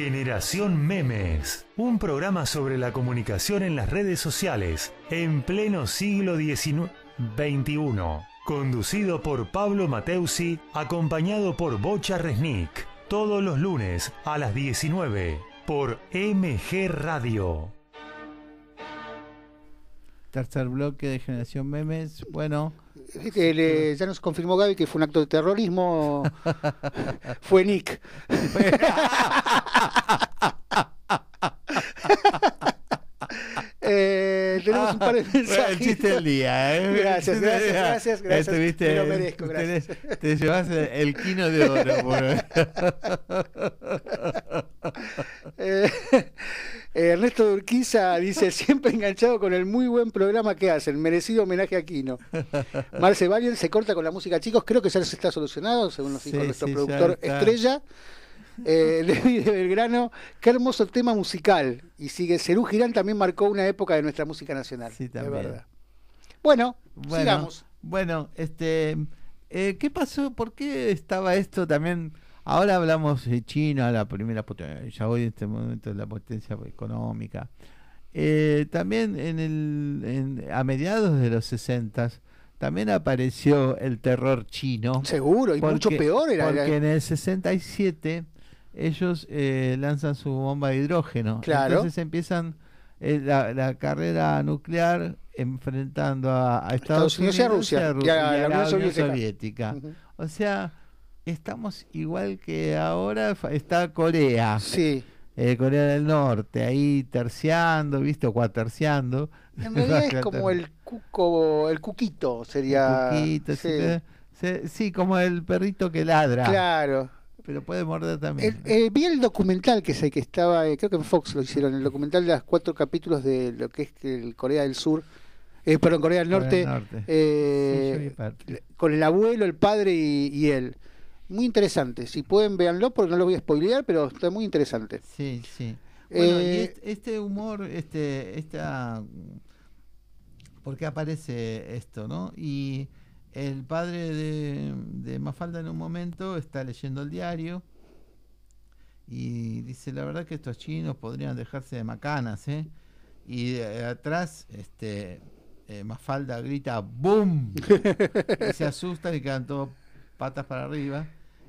Generación Memes, un programa sobre la comunicación en las redes sociales en pleno siglo XIX, XXI, conducido por Pablo Mateusi, acompañado por Bocha Resnick, todos los lunes a las 19 por MG Radio. Tercer bloque de Generación Memes, bueno... Eh, ya nos confirmó Gaby que fue un acto de terrorismo. fue Nick. eh, tenemos un par de mensajes. el chiste del día, ¿eh? Gracias, gracias, gracias, gracias. Estuviste, Te lo merezco, gracias. Te, te llevas el quino de oro. Por... eh, Ernesto Durquiza dice, siempre enganchado con el muy buen programa que hacen, merecido homenaje a Quino. Marce Valien se corta con la música, chicos, creo que ya se está solucionado, según nos dijo Sí, nuestro sí, productor. Estrella. Eh, Levi de Belgrano, qué hermoso tema musical. Y sigue, Cerú Girán también marcó una época de nuestra música nacional. Sí, de también. verdad. Bueno, Bueno, sigamos. bueno, este, eh, ¿qué pasó? ¿Por qué estaba esto también? Ahora hablamos de China, la primera potencia, hoy en este momento es la potencia económica. Eh, también en el, en- a mediados de los 60 también apareció el terror chino. Seguro, y mucho peor era. Porque en el 67 ellos eh, lanzan su bomba de hidrógeno. Claro. Entonces empiezan eh, la, la carrera nuclear enfrentando a, a Estados, Estados Unidos y a Rusia, y a la Unión Soviética. O sea, estamos igual que ahora está Corea, Sí. eh, Corea del Norte, ahí terciando, ¿viste? O cuaterciando. En realidad es como el cuco, el cuquito sería. Cuquito, sí. sí. Se- sí, como el perrito que ladra. Claro. pero puede morder también. Eh, vi el documental que sé que estaba, eh, creo que en Fox lo hicieron, el documental de los cuatro capítulos de lo que es el Corea del Sur, eh, perdón, Corea del Norte, eh, con el abuelo, el padre y, él. Muy interesante. Si pueden, véanlo, porque no lo voy a spoilear, pero está muy interesante. Sí, sí. Bueno, y este, este, humor, este, esta. ¿Por qué aparece esto, no? Y el padre de, de Mafalda en un momento está leyendo el diario y dice: La verdad que estos chinos podrían dejarse de macanas, ¿eh? Y atrás, este eh, Mafalda grita ¡Boom! y se asustan y quedan todos patas para arriba.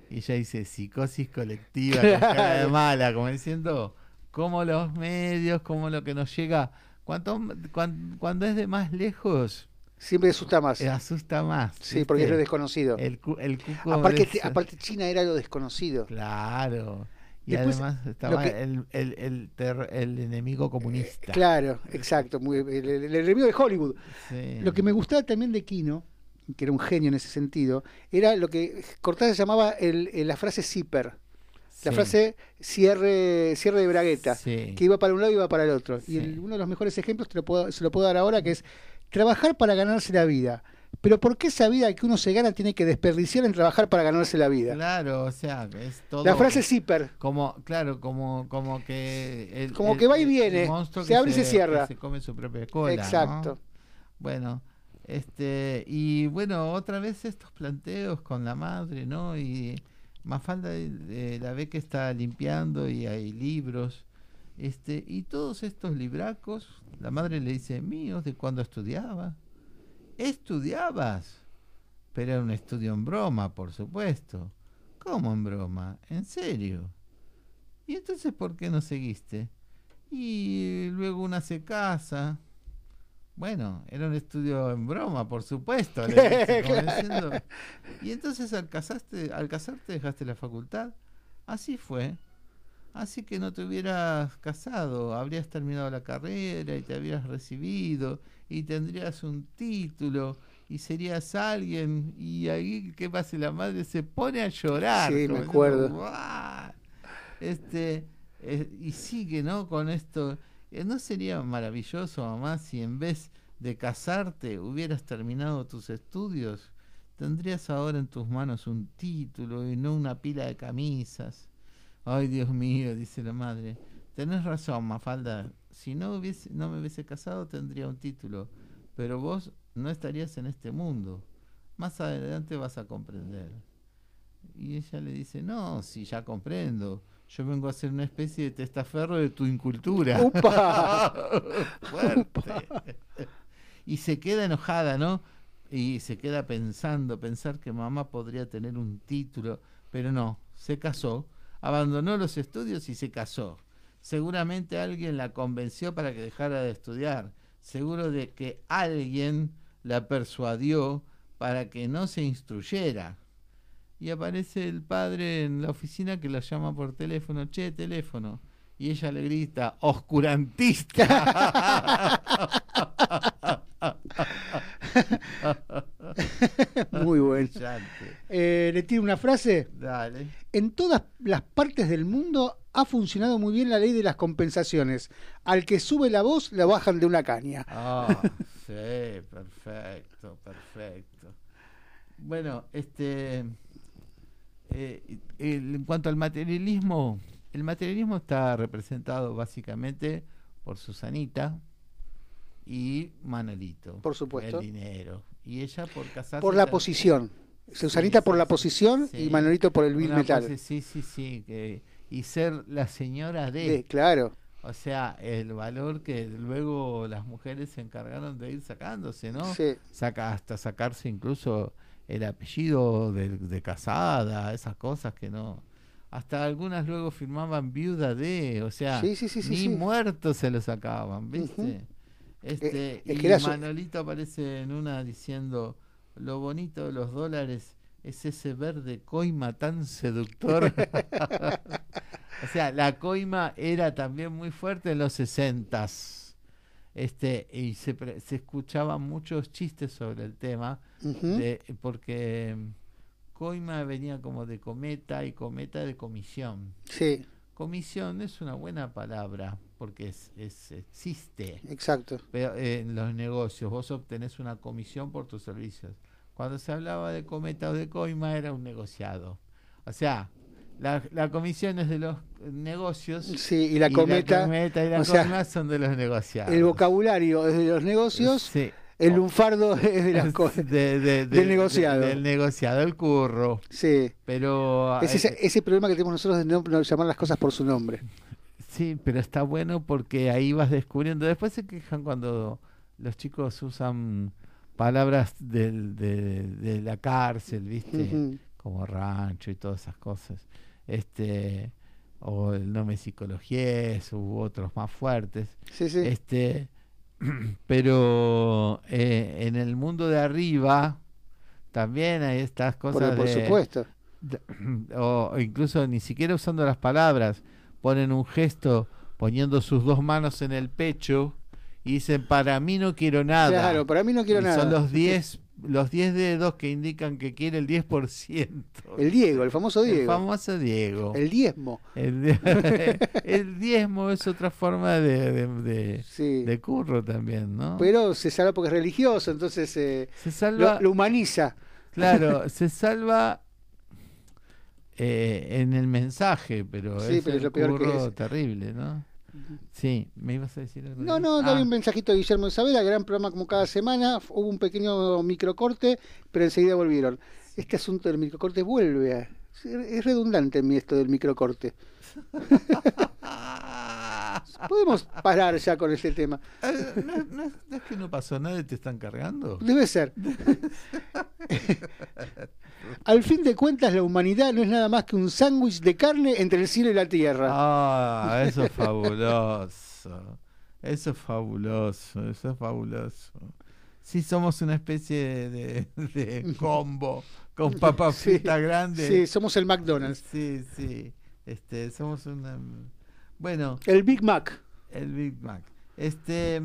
Y ella dice psicosis colectiva, cara de mala, como diciendo, como los medios, como lo que nos llega. Cuanto, cuando, es de más lejos, Siempre asusta más. asusta más. Sí, porque es lo desconocido. El, el aparte, aparte, China era lo desconocido. Claro. Y además estaba el, el, el, enemigo comunista. Claro, exacto, muy, el, enemigo de Hollywood. Lo que me gustaba también de Kino, que era un genio en ese sentido, era lo que Cortázar llamaba la frase zipper. La frase cierre, cierre de bragueta, que iba para un lado y iba para el otro. Y uno de los mejores ejemplos te lo puedo, se lo puedo dar ahora, que es trabajar para ganarse la vida. Pero ¿por qué esa vida que uno se gana tiene que desperdiciar en trabajar para ganarse la vida? Claro, o sea, es todo. La frase zipper. Como, claro, como, como que. como que va y viene. Se abre y se cierra. Se come su propia cola. Exacto. Bueno, este. Y bueno, otra vez estos planteos con la madre, ¿no? Y Mafalda de la ve que está limpiando y hay libros. Este, y todos estos libracos, la madre le dice, míos, de cuando estudiaba estudiabas. Pero era un estudio en broma, por supuesto. ¿Cómo en broma? ¿En serio? ¿Y entonces por qué no seguiste? Y luego una se casa. Bueno, era un estudio en broma, por supuesto. y entonces al, casaste, al casarte dejaste la facultad. Así fue. Así que no te hubieras casado, habrías terminado la carrera y te habrías recibido y tendrías un título y serías alguien y ahí qué pasa la madre se pone a llorar sí me acuerdo este eh, y sigue no con esto no sería maravilloso mamá si en vez de casarte hubieras terminado tus estudios tendrías ahora en tus manos un título y no una pila de camisas ay Dios mío dice la madre tenés razón Mafalda si no, hubiese, no me hubiese casado tendría un título, pero vos no estarías en este mundo. Más adelante vas a comprender. Y ella le dice, no, si ya comprendo. Yo vengo a ser una especie de testaferro de tu incultura. Fuerte. y se queda enojada, ¿no? Y se queda pensando, pensar que mamá podría tener un título, pero no, se casó, abandonó los estudios y se casó. Seguramente alguien la convenció para que dejara de estudiar. Seguro de que alguien la persuadió para que no se instruyera. Y aparece el padre en la oficina que la llama por teléfono, che, teléfono. Y ella le grita, oscurantista. Muy bueno. Eh, ¿Le tiro una frase? Dale. En todas las partes del mundo ha funcionado muy bien la ley de las compensaciones. Al que sube la voz, la bajan de una caña. Ah, sí, perfecto, perfecto. Bueno, este, eh, en cuanto al materialismo, el materialismo está representado básicamente por Susanita y Manolito. Por supuesto. El dinero. Y ella por casarse. Por la posición. Susanita por la posición y Manolito por el bill metal. Sí, sí, sí. Que, y ser la señora de, claro. O sea, el valor que luego las mujeres se encargaron de ir sacándose, ¿no? Sí. Saca, hasta sacarse incluso el apellido de, casada, esas cosas que no. Hasta algunas luego firmaban viuda de, o sea, ni muertos se lo sacaban, ¿viste? Este, y Manolito aparece en una diciendo, lo bonito de los dólares es ese verde coima tan seductor. o sea, la coima era también muy fuerte en los sesentas. Este, y se, se escuchaban muchos chistes sobre el tema, de, porque coima venía como de cometa y cometa de comisión. Sí. Comisión es una buena palabra porque es, existe. Exacto. Pero eh, en los negocios vos obtenés una comisión por tus servicios. Cuando se hablaba de cometa o de coima era un negociado. O sea, la, la comisión es de los negocios. Sí, y la cometa, y la son de los negociados. El vocabulario es de los negocios. Sí. El lunfardo es de las cosas. del negociado. del negociado, el curro. Sí. Pero. Es ese, ese, problema que tenemos nosotros de no, llamar las cosas por su nombre. Sí, pero está bueno porque ahí vas descubriendo. Después se quejan cuando los chicos usan palabras del, de, la cárcel, ¿viste? Como rancho y todas esas cosas. Este o el nombre psicología u otros más fuertes. Sí, sí. Este pero eh, en el mundo de arriba también hay estas cosas. por supuesto. o, incluso ni siquiera usando las palabras, ponen un gesto poniendo sus dos manos en el pecho y dicen, para mí no quiero nada. Claro, para mí no quiero nada. Son los 10 los 10 dedos que indican que quiere el 10%. El Diego, el famoso Diego. El famoso Diego. El diezmo. El, diezmo es otra forma de, de, curro también, ¿no? Pero se salva porque es religioso, entonces eh, se salva, lo, humaniza. Claro, se salva eh, en el mensaje, pero es pero lo peor que es. terrible, ¿no? Sí, me ibas a decir algo. No, no, ah. un mensajito de Guillermo Isabela, gran programa como cada semana. Hubo un pequeño microcorte, pero enseguida volvieron. Este asunto del microcorte vuelve Es redundante en mí esto del microcorte. Podemos parar ya con ese tema. Eh, ¿No, es que no pasó nada y te están cargando? Debe ser. Al fin de cuentas, la humanidad no es nada más que un sándwich de carne entre el cielo y la tierra. Ah, eso es fabuloso. Eso es fabuloso, eso es fabuloso. Sí, somos una especie de, combo con papas fritas grandes. Sí, somos el McDonald's. Sí, sí. Este, somos una bueno. El Big Mac. El Big Mac. Este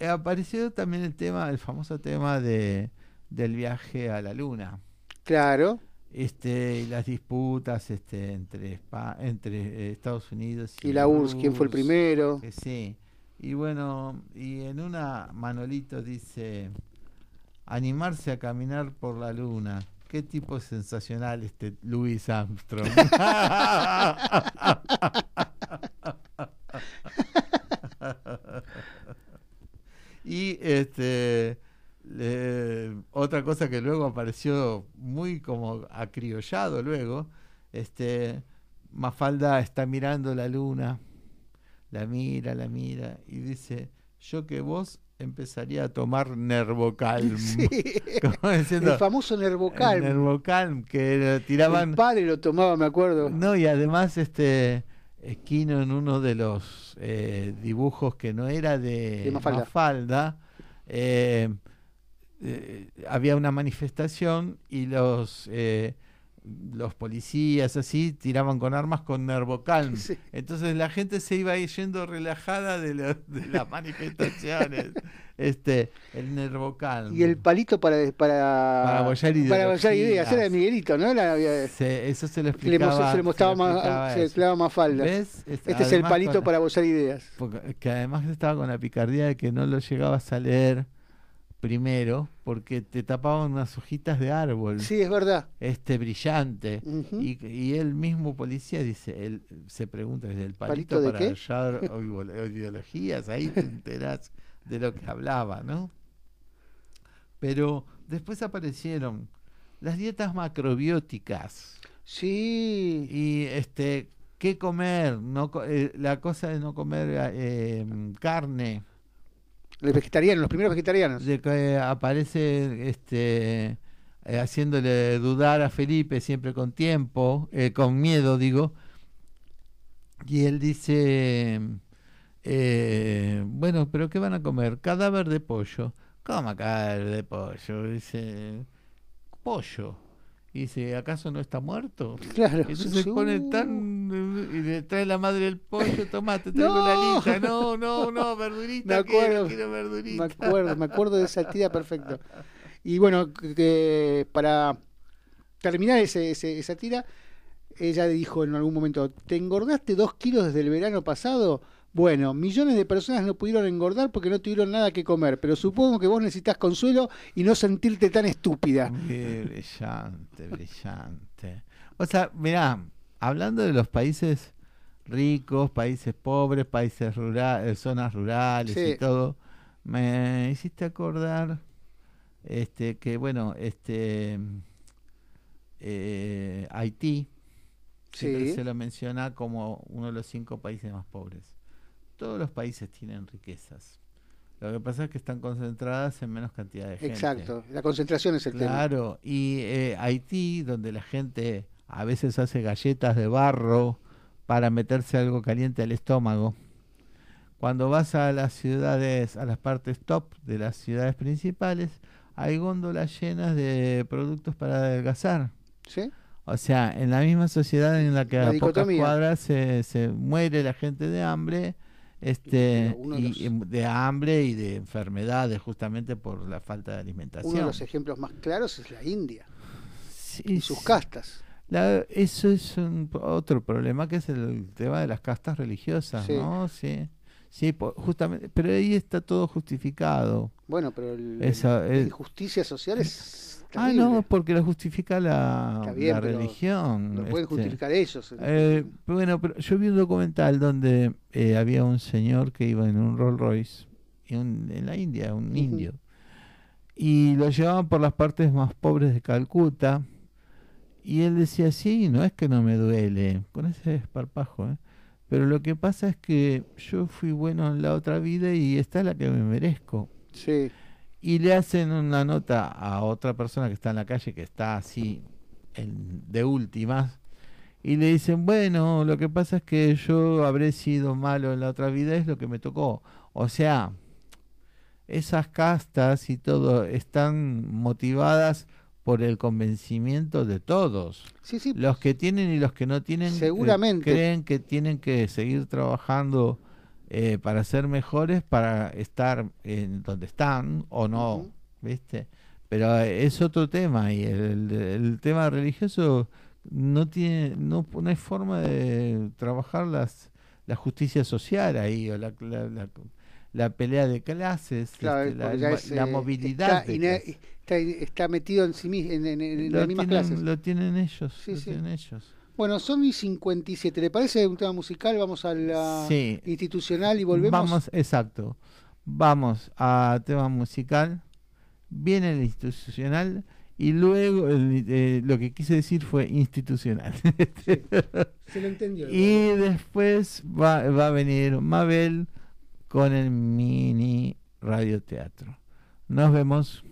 apareció también el tema, el famoso tema de del viaje a la luna. Claro. Este, y las disputas este, entre, entre eh, Estados Unidos y, la URSS, quién fue el primero. sí. Y bueno, y en una Manolito dice, animarse a caminar por la luna. Qué tipo sensacional este Louis Armstrong. y este otra cosa que luego apareció muy como acriollado luego, este Mafalda está mirando la luna, la mira, la mira y dice, yo que vos empezaría a tomar Nervocalm. el famoso Nervocalm. Nervocalm, que tiraban... El padre lo tomaba, me acuerdo. No, y además este Esquino en uno de los eh, dibujos que no era de, Mafalda, eh, eh, había una manifestación y los los policías así tiraban con armas con Nervocalm. Entonces la gente se iba yendo relajada de, las manifestaciones. este, el Nervocalm. Y el palito para para para apoyar ideas. Era de Miguelito, ¿no? eso se lo explicaba. Se le mostraba más, se le más falda. Este, este es el palito para apoyar ideas. Porque, que además estaba con la picardía de que no lo llegabas a leer primero porque te tapaban unas hojitas de árbol. Sí, es verdad. Este brillante. y, y el mismo policía dice, él se pregunta desde el palito, para hallar ideologías, ahí te enterás de lo que hablaba, ¿no? Pero después aparecieron las dietas macrobióticas. Sí. Y este, ¿qué comer? No, eh, la cosa de no comer eh, carne los vegetarianos, los primeros vegetarianos. Que aparece este eh, haciéndole dudar a Felipe siempre con tiempo, eh, con miedo digo, y él dice, eh, bueno, pero ¿qué van a comer? Cadáver de pollo. ¿Cómo cadáver de pollo? Dice, pollo. Y dice, ¿acaso no está muerto? Claro. Entonces se pone tan... Y le trae la madre el pollo, tomate, traigo no. la lista. No, no, no, verdurita, me acuerdo, quiero, verdurita. Me acuerdo, me acuerdo de esa tía perfecto. Y bueno, que para terminar ese, esa tira, ella dijo en algún momento, ¿te engordaste dos kilos desde el verano pasado? Bueno, millones de personas no pudieron engordar porque no tuvieron nada que comer, pero supongo que vos necesitas consuelo y no sentirte tan estúpida. brillante, brillante. O sea, mirá, hablando de los países ricos, países pobres, países rurales, zonas rurales y todo, me hiciste acordar este que bueno, este eh, Haití se lo menciona como uno de los cinco países más pobres todos los países tienen riquezas. Lo que pasa es que están concentradas en menos cantidad de gente. Exacto, la concentración es el tema. Claro, y eh, Haití, donde la gente a veces hace galletas de barro para meterse algo caliente al estómago. Cuando vas a las ciudades, a las partes top de las ciudades principales, hay góndolas llenas de productos para adelgazar. ¿Sí? O sea, en la misma sociedad en la que a pocas cuadras se, se muere la gente de hambre, este y, de hambre y de enfermedades justamente por la falta de alimentación. Uno de los ejemplos más claros es la India y sus castas. eso es un, otro problema que es el tema de las castas religiosas, ¿no? Sí. Sí, justamente, pero ahí está todo justificado. Bueno, pero la injusticia social es Ah, no, porque lo justifica la, religión. Lo pueden este, justificar ellos. Eh, bueno, pero yo vi un documental donde eh, había un señor que iba en un Rolls Royce en, la India, un indio, y lo llevaban por las partes más pobres de Calcuta. Y él decía, sí, no es que no me duele, con ese esparpajo, ¿eh? pero lo que pasa es que yo fui bueno en la otra vida y esta es la que me merezco. Sí y le hacen una nota a otra persona que está en la calle, que está así de últimas, y le dicen, bueno, lo que pasa es que yo habré sido malo en la otra vida, es lo que me tocó. O sea, esas castas y todo están motivadas por el convencimiento de todos. Sí, sí. Los que tienen y los que no tienen eh, Seguramente. creen que tienen que seguir trabajando eh, para ser mejores, para estar en donde están o no, ¿viste? Pero es otro tema y el, tema religioso no tiene no, no hay forma de trabajar las la justicia social ahí o la, la, pelea de clases, este, la, eh, movilidad. Está, está, metido en sí mismo, en, las mismas clases. Lo tienen ellos, sí, lo tienen ellos. Bueno, son y 57. ¿Le parece un tema musical? Vamos a la institucional y volvemos. Vamos, exacto. Vamos a tema musical. Viene el institucional y luego eh, lo que quise decir fue institucional. se lo entendió. y después va, va a venir Mabel con el mini radioteatro. Nos vemos.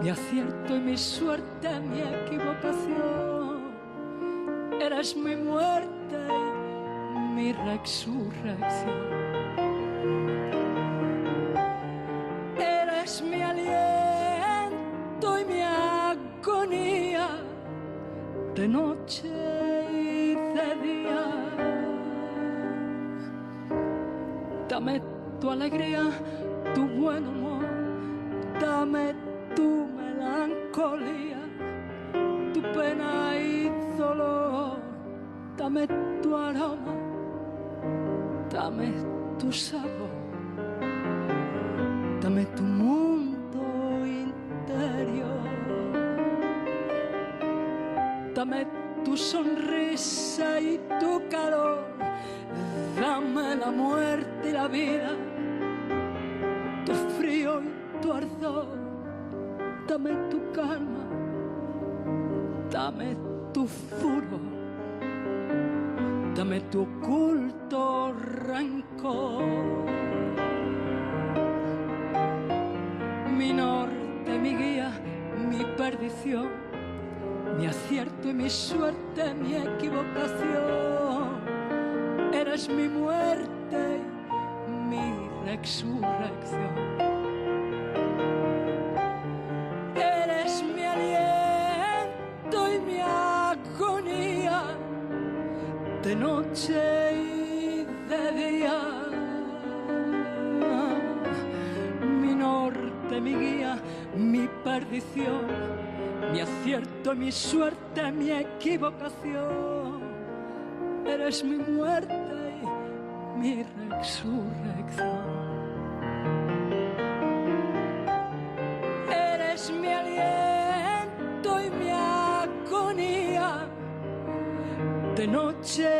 Mi acierto y mi suerte, mi equivocación. Eres mi muerte, mi resurrección. Eres mi aliento y mi agonía, de noche y de día. Dame tu alegría, tu buen humor, dame tu melancolía, tu pena y dolor, dame tu aroma, dame tu sabor, dame tu mundo interior, dame tu sonrisa y tu calor, dame la muerte y la vida, tu ardor, dame tu calma, dame tu furor, dame tu oculto rencor. Mi norte, mi guía, mi perdición mi acierto y mi suerte, mi equivocación. Eres mi muerte, mi resurrección. Mi acierto, mi suerte, mi equivocación. Eres mi muerte y mi resurrección. Eres mi aliento y mi agonía, de noche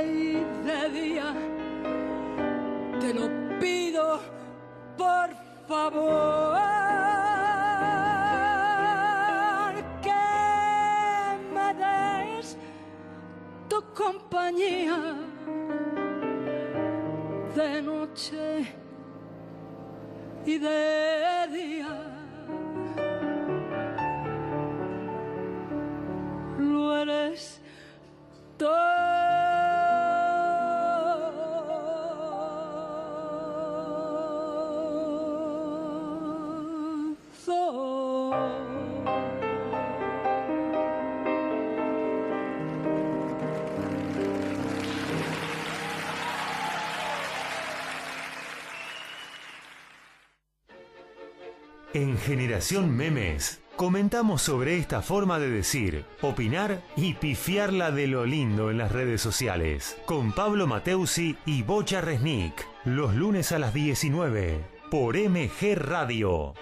En Generación Memes comentamos sobre esta forma de decir, opinar y pifiarla de lo lindo en las redes sociales. Con Pablo Mateusi y Bocha Resnick. Los lunes a las 19 por MG Radio.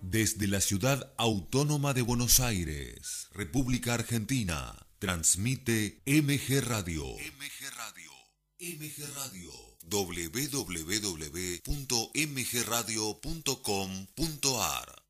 Desde la ciudad autónoma de Buenos Aires, República Argentina, transmite MG Radio. MG Radio. MG Radio www.mgradio.com.ar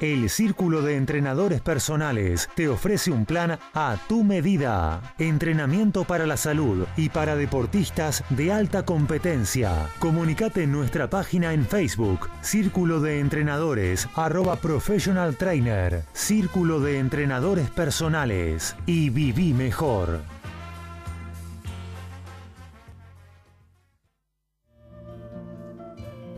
el Círculo de Entrenadores Personales te ofrece un plan a tu medida. Entrenamiento para la salud y para deportistas de alta competencia. Comunicate en nuestra página en Facebook, Círculo de Entrenadores, arroba Professional Trainer, Círculo de Entrenadores Personales y viví mejor.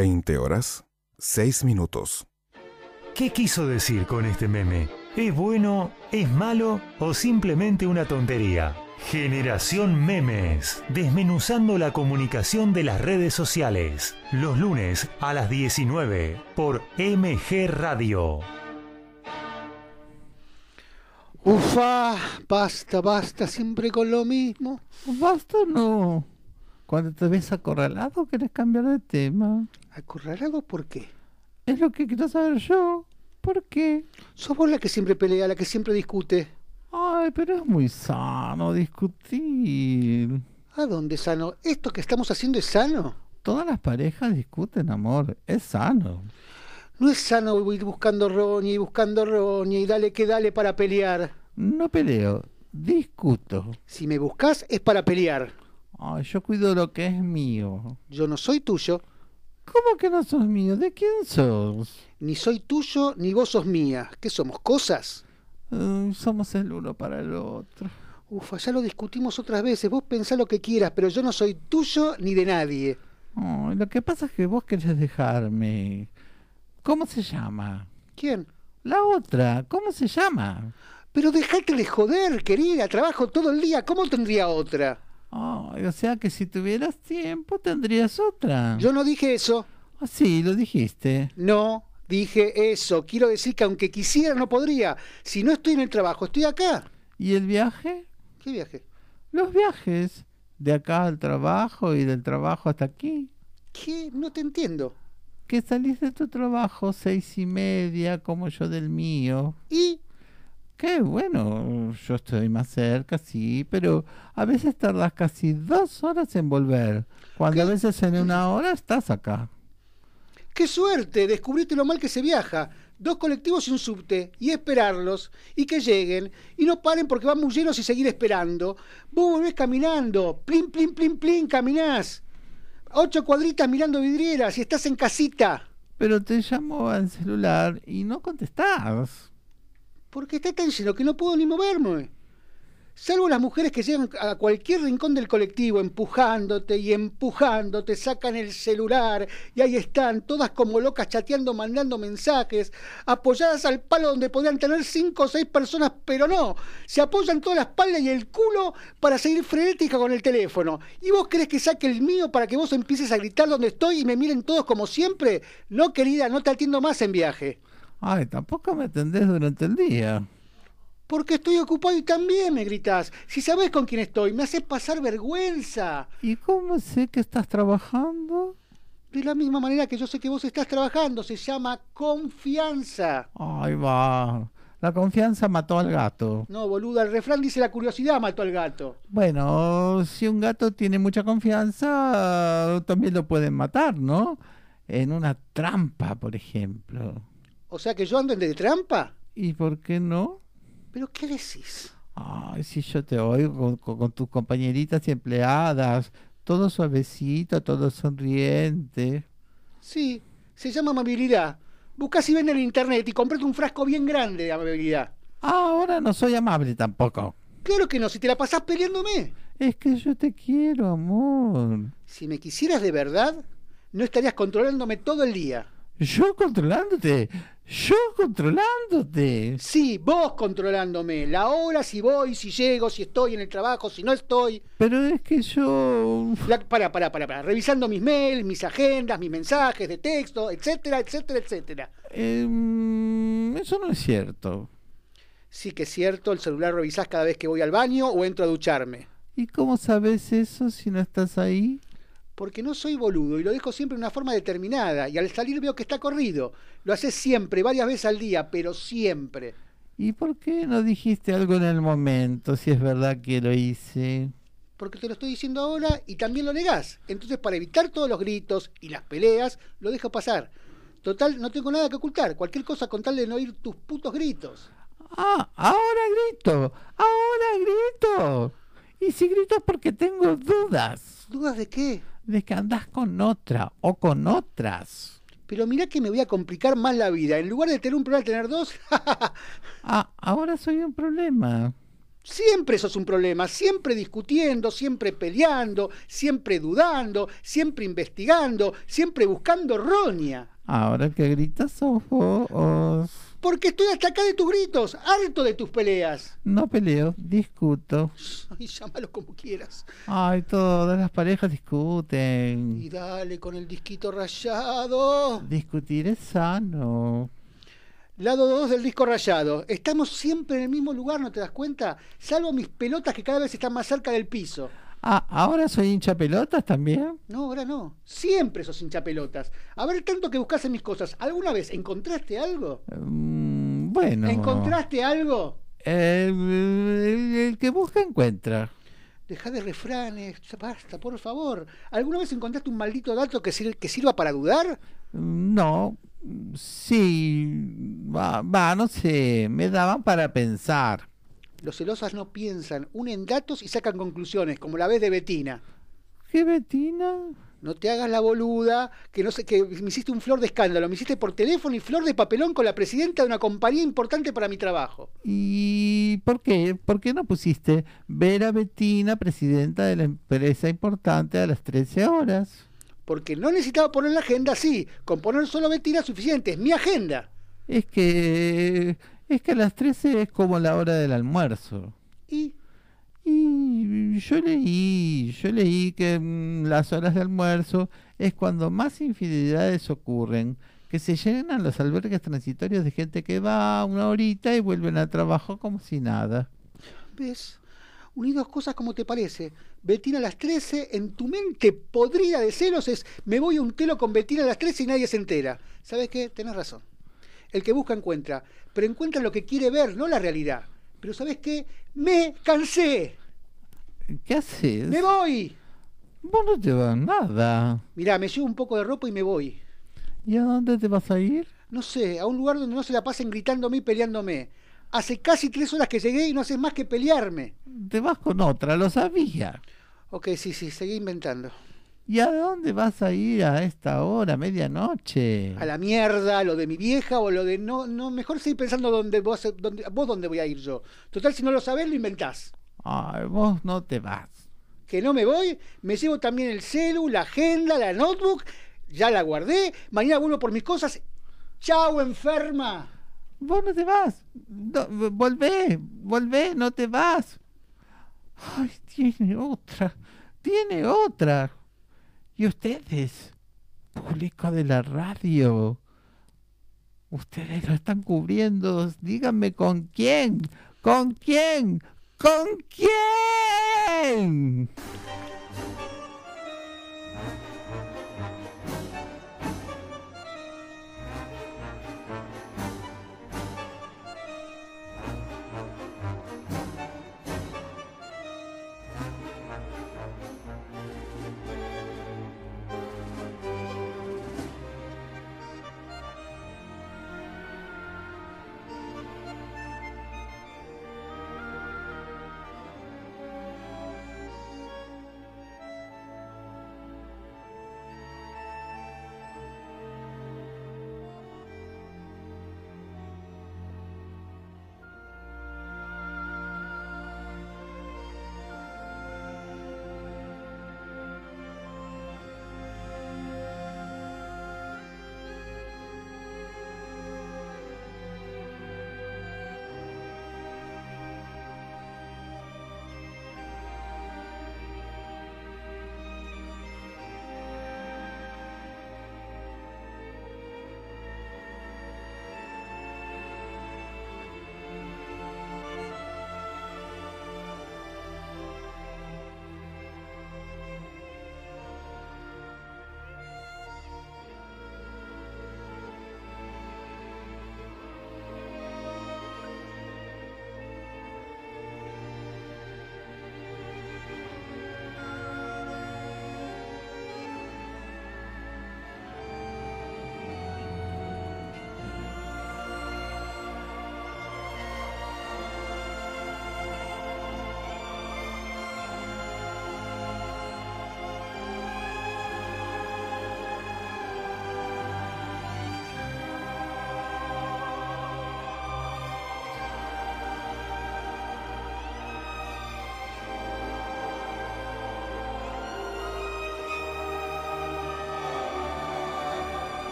20 horas, 6 minutos. ¿Qué quiso decir con este meme? ¿Es bueno, es malo o simplemente una tontería? Generación Memes, desmenuzando la comunicación de las redes sociales, los lunes a las 19 por MG Radio. Ufa, basta, basta, siempre con lo mismo. Basta no. Cuando te ves acorralado, querés cambiar de tema. ¿Acorralado por qué? Es lo que quiero saber yo. ¿Por qué? Sos vos la que siempre pelea, la que siempre discute. Ay, pero es muy sano discutir. ¿A dónde sano? ¿Esto que estamos haciendo es sano? Todas las parejas discuten, amor. Es sano. No es sano ir buscando roña y buscando roña y dale que dale para pelear. No peleo, discuto. Si me buscas es para pelear. Ay, yo cuido lo que es mío. Yo no soy tuyo. ¿Cómo que no sos mío? ¿De quién sos? Ni soy tuyo, ni vos sos mía. ¿Qué somos? ¿Cosas? somos el uno para el otro. Ufa, ya lo discutimos otras veces. Vos pensá lo que quieras, pero yo no soy tuyo ni de nadie. lo que pasa es que vos querés dejarme. ¿Cómo se llama? ¿Quién? La otra. ¿Cómo se llama? Pero dejate de joder, querida. Trabajo todo el día. ¿Cómo tendría otra? O sea que si tuvieras tiempo tendrías otra. Yo no dije eso. Ah, sí, lo dijiste. No, dije eso. Quiero decir que aunque quisiera no podría. Si no estoy en el trabajo, estoy acá. ¿Y el viaje? ¿Qué viaje? Los viajes. De acá al trabajo y del trabajo hasta aquí. ¿Qué? No te entiendo. Que salís de tu trabajo seis y media como yo del mío. ¿Y? Qué bueno, yo estoy más cerca, sí, pero a veces tardas casi dos horas en volver, cuando a veces en una hora estás acá. ¡Qué suerte! Descubriste lo mal que se viaja. Dos colectivos y un subte, y esperarlos, y que lleguen, y no paren porque van muy llenos y seguir esperando. Vos volvés caminando, plin, plin, plin, plin, caminás. Ocho cuadritas mirando vidrieras y estás en casita. Pero te llamo al celular y no contestás porque está tan lleno que no puedo ni moverme. Salvo las mujeres que llegan a cualquier rincón del colectivo empujándote y empujándote, sacan el celular y ahí están, todas como locas chateando, mandando mensajes, apoyadas al palo donde podrían tener cinco o seis personas, pero no, se apoyan toda la espalda y el culo para seguir frenética con el teléfono. ¿Y vos crees que saque el mío para que vos empieces a gritar donde estoy y me miren todos como siempre? No, querida, no te atiendo más en viaje. Ay, tampoco me atendés durante el día. Porque estoy ocupado y también me gritas. Si sabes con quién estoy, me haces pasar vergüenza. ¿Y cómo sé que estás trabajando? De la misma manera que yo sé que vos estás trabajando, se llama confianza. Ay, va. La confianza mató al gato. No, boluda, el refrán dice la curiosidad mató al gato. Bueno, si un gato tiene mucha confianza, también lo pueden matar, ¿no? En una trampa, por ejemplo. O sea que yo ando en de trampa. ¿Y por qué no? ¿Pero qué decís? Ay, si yo te oigo con, tus compañeritas y empleadas, todo suavecito, todo sonriente. Sí, se llama amabilidad. Busca si ven en internet y comprate un frasco bien grande de amabilidad. Ahora no soy amable tampoco. Claro que no, si te la pasás peleándome. Es que yo te quiero, amor. Si me quisieras de verdad, no estarías controlándome todo el día. ¿Yo controlándote? ¿Yo controlándote? Sí, vos controlándome. La hora, si voy, si llego, si estoy en el trabajo, si no estoy. Pero es que yo... para, para, para, para. Revisando mis mails, mis agendas, mis mensajes de texto, etcétera, etcétera, etcétera. Em, eso no es cierto. Sí que es cierto, el celular revisás cada vez que voy al baño o entro a ducharme. ¿Y cómo sabes eso si no estás ahí? Porque no soy boludo y lo dejo siempre de una forma determinada y al salir veo que está corrido. Lo haces siempre, varias veces al día, pero siempre. ¿Y por qué no dijiste algo en el momento si es verdad que lo hice? Porque te lo estoy diciendo ahora y también lo negás. Entonces para evitar todos los gritos y las peleas, lo dejo pasar. Total, no tengo nada que ocultar. Cualquier cosa con tal de no oír tus putos gritos. Ah, ahora grito, ahora grito. Y si grito es porque tengo dudas. ¿Dudas de qué? De que andás con otra o con otras. Pero mira que me voy a complicar más la vida. En lugar de tener un problema, tener dos. ah, ahora soy un problema. Siempre sos un problema, siempre discutiendo, siempre peleando, siempre dudando, siempre investigando, siempre buscando roña. Ahora que gritas sos vos. Porque estoy hasta acá de tus gritos, harto de tus peleas. No peleo, discuto. Ay, llámalo como quieras. Ay, todas las parejas discuten. Y dale con el disquito rayado. Discutir es sano. Lado 2 del disco rayado. Estamos siempre en el mismo lugar, ¿no te das cuenta? Salvo mis pelotas que cada vez están más cerca del piso. Ah, ¿ahora soy hincha pelotas también? No, ahora no. Siempre sos hincha pelotas. A ver, tanto que buscas en mis cosas. ¿Alguna vez encontraste algo? Mm, bueno. ¿Encontraste algo? el, que busca encuentra. Deja de refranes, basta, por favor. ¿Alguna vez encontraste un maldito dato que, que sirva para dudar? Mm, no, sí, va, va, no sé, me daban para pensar. Los celosas no piensan, unen datos y sacan conclusiones, como la vez de Betina. ¿Qué Betina? No te hagas la boluda, que no sé, que me hiciste un flor de escándalo, me hiciste por teléfono y flor de papelón con la presidenta de una compañía importante para mi trabajo. ¿Y por qué? ¿Por qué no pusiste Vera Betina, presidenta de la empresa importante a las 13 horas? Porque no necesitaba poner la agenda así, con poner solo Betina es suficiente, es mi agenda. Es que es que a las 13 es como la hora del almuerzo. ¿Y? Y yo leí, yo leí que mm, las horas de almuerzo es cuando más infidelidades ocurren, que se llenan los albergues transitorios de gente que va una horita y vuelven al trabajo como si nada. ¿Ves? Unidos cosas como te parece. Betina a las 13, en tu mente podrida de celos es me voy a un telo con Betina a las 13 y nadie se entera. ¿Sabes qué? Tenés razón. El que busca encuentra, pero encuentra lo que quiere ver, no la realidad. Pero ¿sabes qué? Me cansé. ¿Qué haces? Me voy. Vos no te vas nada. Mirá, me llevo un poco de ropa y me voy. ¿Y a dónde te vas a ir? No sé, a un lugar donde no se la pasen gritándome y peleándome. Hace casi tres horas que llegué y no haces más que pelearme. Te vas con otra, lo sabía. Ok, sí, sí, seguí inventando. ¿Y a dónde vas a ir a esta hora, medianoche? A la mierda, lo de mi vieja o lo de no, no, mejor seguir pensando dónde vos, dónde, vos dónde voy a ir yo. Total, si no lo sabés, lo inventás. Ay, vos no te vas. Que no me voy, me llevo también el celu, la agenda, la notebook, ya la guardé, mañana vuelvo por mis cosas. ¡Chao, enferma! Vos no te vas. volvé, volvé, no te vas. Ay, tiene otra, tiene otra. Y ustedes, público de la radio, ustedes lo están cubriendo. Díganme con quién, con quién, con quién.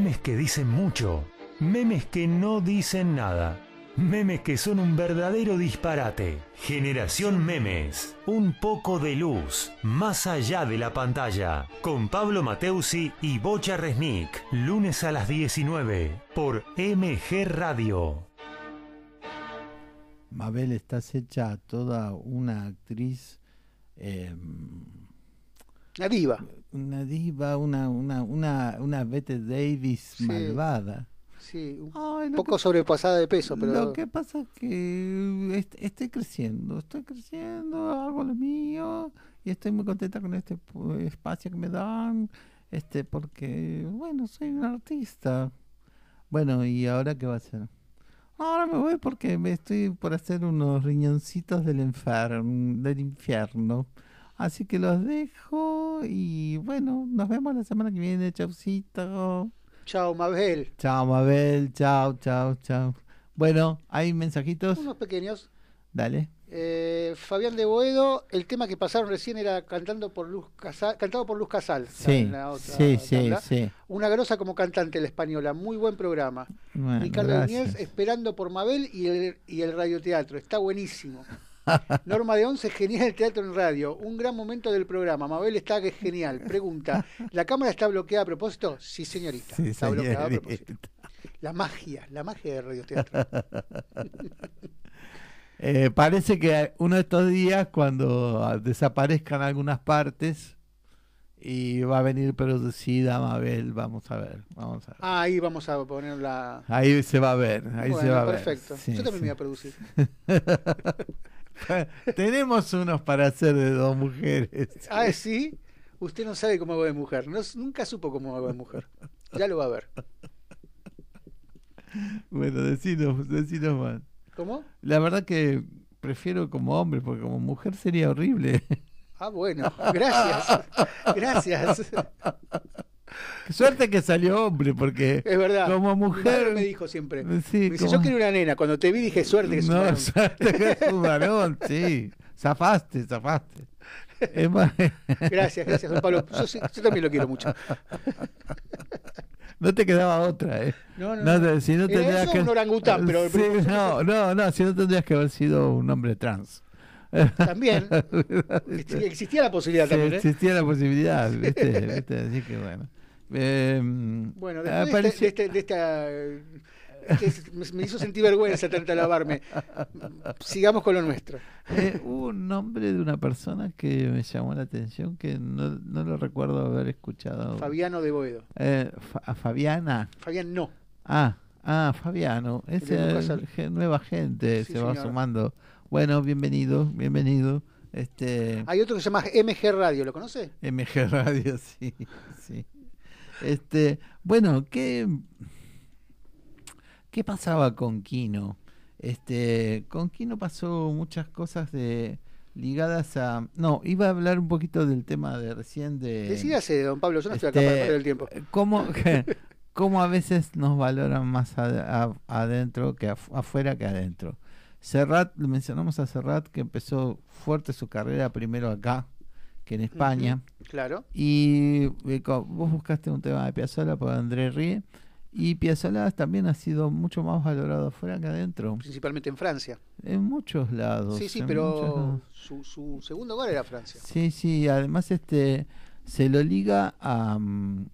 Memes que dicen mucho, memes que no dicen nada. Memes que son un verdadero disparate. Generación Memes. Un poco de luz. Más allá de la pantalla. Con Pablo Mateusi y Bocha Resnick. Lunes a las 19. Por MG Radio. Mabel, estás hecha toda una actriz. Eh, una diva. Una diva, una, una, una, una Bette Davis malvada. Sí, un poco sobrepasada de peso, pero... Lo que pasa es que estoy creciendo, estoy creciendo, hago lo mío y estoy muy contenta con este espacio que me dan, este porque, bueno, soy un artista. Bueno, ¿y ahora qué va a hacer? Ahora me voy porque me estoy por hacer unos riñoncitos del, del infierno. Así que los dejo y bueno, nos vemos la semana que viene. Chaucito. Chao, Mabel. Chao, Mabel. Chao, chao, chao. Bueno, ¿hay mensajitos? Unos pequeños. Dale. Eh, Fabián de Boedo, el tema que pasaron recién era cantando por Luz Casal, cantado por Luz Casal. Sí, sí, sí, sí, Una grosa como cantante la española, muy buen programa. Ricardo Núñez esperando por Mabel y el, y el radioteatro, está buenísimo. Norma de Once, genial el teatro en radio. Un gran momento del programa. Mabel está que es genial. Pregunta, ¿la cámara está bloqueada a propósito? Sí, señorita. está bloqueada a propósito. La magia, la magia del radioteatro. eh, parece que uno de estos días, cuando desaparezcan algunas partes, y va a venir producida Mabel, vamos a ver, vamos a ver. Ah, ahí vamos a ponerla. Ahí se va a ver, ahí se va a ver. Perfecto. Yo también me voy a producir. Tenemos unos para hacer de dos mujeres. Ah, sí. Usted no sabe cómo hago de mujer. No, nunca supo cómo hago de mujer. Ya lo va a ver. Bueno, decinos, decinos más. ¿Cómo? La verdad que prefiero como hombre, porque como mujer sería horrible. Ah, bueno, gracias. Gracias. Suerte que salió hombre, porque es verdad. como mujer. me dijo siempre. Sí, yo quiero una nena. Cuando te vi dije suerte que es no, un suerte que es un varón, sí. Zafaste, zafaste. Gracias, gracias, don Pablo. Yo, también lo quiero mucho. No te quedaba otra, ¿eh? No, no. no. Si no tendrías que... un orangután, pero. Sí, no, no, no, si no tendrías que haber sido un hombre trans. También. existía la posibilidad también. ¿eh? Existía la posibilidad, ¿viste? ¿viste? Así que bueno. Eh, bueno, después de, este, este, de, esta me hizo sentir vergüenza tanto lavarme. Sigamos con lo nuestro. Eh, hubo un nombre de una persona que me llamó la atención que no, no lo recuerdo haber escuchado. Fabiano de Boedo. Eh, Fabiana. Fabián no. Ah, ah, Fabiano. Es nueva gente, se va sumando. Bueno, bienvenido, bienvenido. Este... Hay otro que se llama MG Radio, ¿lo conoce? MG Radio, sí, sí. Este, bueno, ¿qué, qué pasaba con Kino? Este, con Kino pasó muchas cosas de ligadas a no iba a hablar un poquito del tema de recién de decídase don Pablo yo no estoy acá para perder el tiempo cómo cómo a veces nos valoran más adentro que afuera que adentro Serrat mencionamos a Serrat que empezó fuerte su carrera primero acá que en España. claro. Y eh, vos buscaste un tema de Piazzolla por André Rie. Y Piazzolla también ha sido mucho más valorado afuera que adentro. Principalmente en Francia. En muchos lados. Sí, sí, pero su, su, segundo gol era Francia. Sí, sí, además este se lo liga a,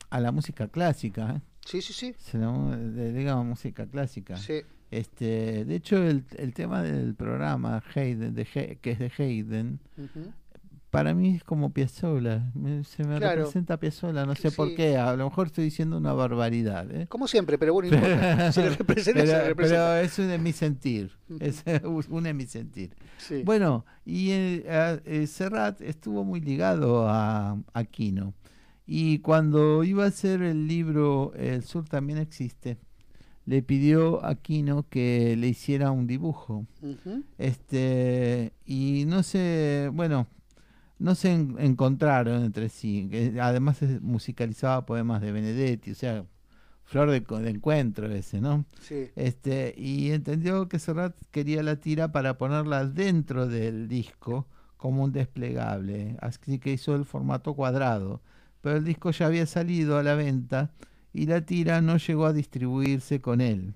a la música clásica. ¿eh? Sí, sí, sí. Se lo liga a música clásica. Sí. Este, de hecho, el, el tema del programa Hayden, de, que es de Hayden, para mí es como Piazzolla, se me representa Piazzolla, no sé por qué, a lo mejor estoy diciendo una barbaridad. ¿eh? Como siempre, pero bueno, se le representa, pero, se representa. pero es un de mi sentir, es un de mi sentir. Bueno, y eh, eh, Serrat estuvo muy ligado a Aquino, y cuando iba a hacer el libro El Sur también existe, le pidió a Aquino que le hiciera un dibujo. Este, y no sé, bueno, no se encontraron entre sí. además musicalizaba poemas de Benedetti, o sea, flor de, encuentro ese, ¿no? Sí. Este, y entendió que Serrat quería la tira para ponerla dentro del disco como un desplegable, así que hizo el formato cuadrado. Pero el disco ya había salido a la venta y la tira no llegó a distribuirse con él.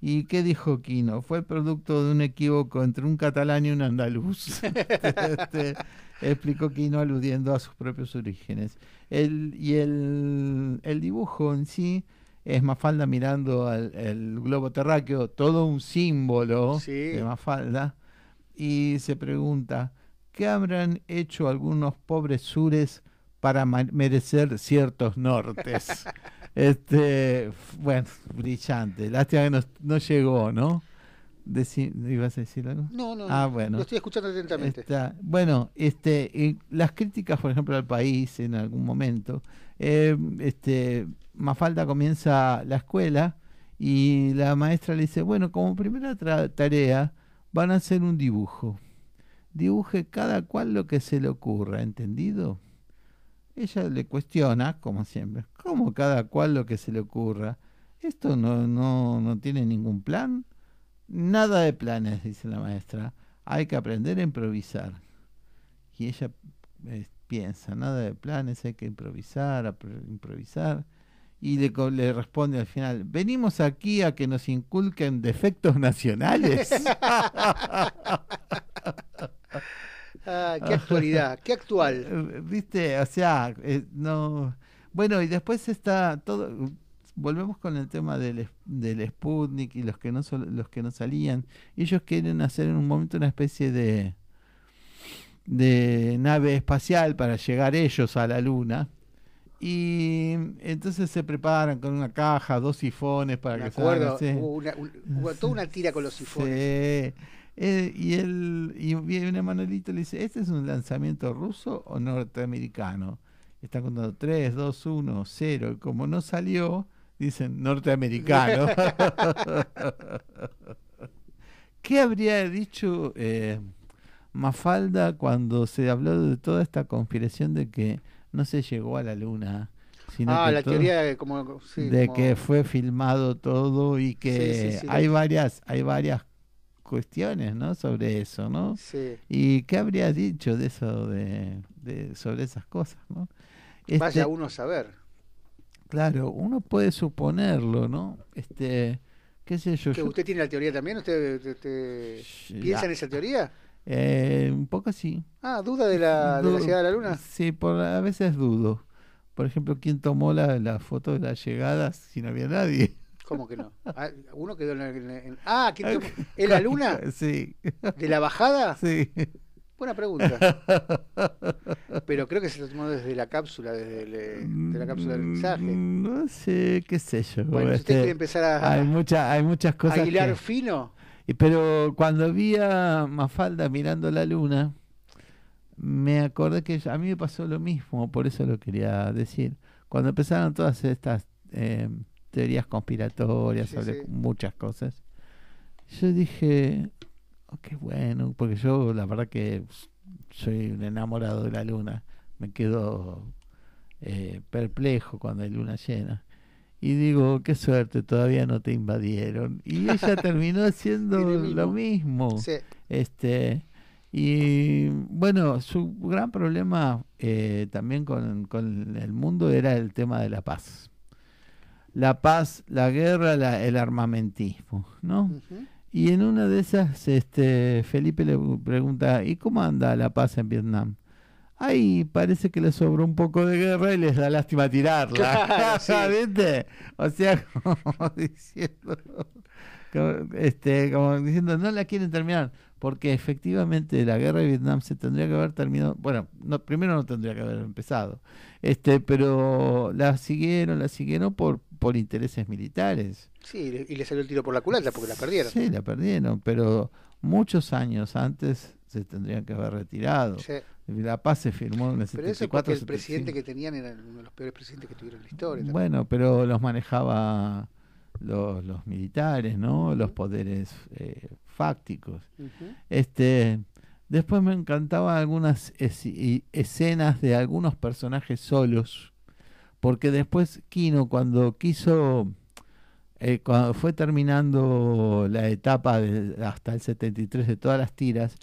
¿Y qué dijo Quino? Fue el producto de un equívoco entre un catalán y un andaluz. este, explicó Quino aludiendo a sus propios orígenes. El, y el, el dibujo en sí es Mafalda mirando al el globo terráqueo, todo un símbolo de Mafalda, y se pregunta, ¿qué habrán hecho algunos pobres sures para merecer ciertos nortes? este, bueno, brillante. Lástima que no, llegó, ¿no? ¿Ibas a decir algo? No, no, ah, bueno. lo estoy escuchando atentamente. bueno, este, las críticas, por ejemplo, al país en algún momento, eh, este, Mafalda comienza la escuela y la maestra le dice, bueno, como primera tarea van a hacer un dibujo. Dibuje cada cual lo que se le ocurra, ¿entendido? Ella le cuestiona, como siempre, ¿cómo cada cual lo que se le ocurra? Esto no, no, no tiene ningún plan. Nada de planes, dice la maestra. Hay que aprender a improvisar. Y ella eh, piensa, nada de planes, hay que improvisar, improvisar y le, le, responde al final, venimos aquí a que nos inculquen defectos nacionales. ah, qué actualidad, qué actual. Viste, o sea, eh, no... Bueno, y después está todo... Volvemos con el tema del, del Sputnik y los que no los que no salían. Ellos quieren hacer en un momento una especie de de nave espacial para llegar ellos a la luna y entonces se preparan con una caja, dos sifones para Me que acuerdo, se hubo, una, hubo toda una tira con los sifones. Eh, y él y viene Manuelito y le dice, ¿este es un lanzamiento ruso o norteamericano? Está contando 3, 2, 1, 0. Y como no salió, dicen norteamericano. ¿Qué habría dicho eh, Mafalda cuando se habló de toda esta conspiración de que no se llegó a la luna. Sino ah, la teoría de, como, de que fue filmado todo y que hay varias hay varias cuestiones, ¿no? Sobre eso, ¿no? Sí. ¿Y qué habría dicho de eso, de, sobre esas cosas, ¿no? Vaya este uno a saber. Claro, uno puede suponerlo, ¿no? Este, qué sé yo. ¿Usted tiene la teoría también? ¿Usted, piensa en esa teoría? Eh, un poco sí. Ah, ¿duda de la, de la llegada a la luna? Sí, por, a veces dudo. Por ejemplo, ¿quién tomó la, la foto de la llegada si no había nadie? ¿Cómo que no? Ah, uno quedó en, Ah, ¿quién tomó? ¿En la luna? Sí. ¿De la bajada? Sí. Buena pregunta. Pero creo que se tomó desde la cápsula, desde de la cápsula del mensaje. Mm, no sé, qué sé yo. Bueno, usted este, quiere empezar a... Hay, mucha, hay muchas cosas ¿A fino? Pero cuando vi a Mafalda mirando la luna, me acordé que a mí me pasó lo mismo, por eso lo quería decir. Cuando empezaron todas estas eh, teorías conspiratorias sobre muchas cosas, yo dije, oh, qué bueno, porque yo la verdad que soy un enamorado de la luna, me quedo eh, perplejo cuando hay luna llena y digo, qué suerte, todavía no te invadieron. Y ella terminó haciendo lo mismo. Este, y bueno, su gran problema eh, también con, con, el mundo era el tema de la paz. La paz, la guerra, el armamentismo, ¿no? Y en una de esas, este, Felipe le pregunta, ¿y cómo anda la paz en Vietnam? Ay, parece que le sobró un poco de guerra y les da lástima tirarla. ¿Viste? O sea, como diciendo, este, como diciendo, no la quieren terminar, porque efectivamente la guerra de Vietnam se tendría que haber terminado, bueno, no, primero no tendría que haber empezado, este, pero la siguieron, la siguieron por, por intereses militares. Sí, y le salió el tiro por la culata porque la perdieron. Sí, la perdieron, pero muchos años antes se tendrían que haber retirado. La paz se firmó en el Pero eso porque el presidente que tenían era uno de los peores presidentes que tuvieron en la historia. Bueno, pero los manejaba los, los militares, ¿no? Los poderes eh, fácticos. Este, después me encantaban algunas escenas de algunos personajes solos, porque después Kino cuando quiso eh, cuando fue terminando la etapa de, hasta el 73 de todas las tiras,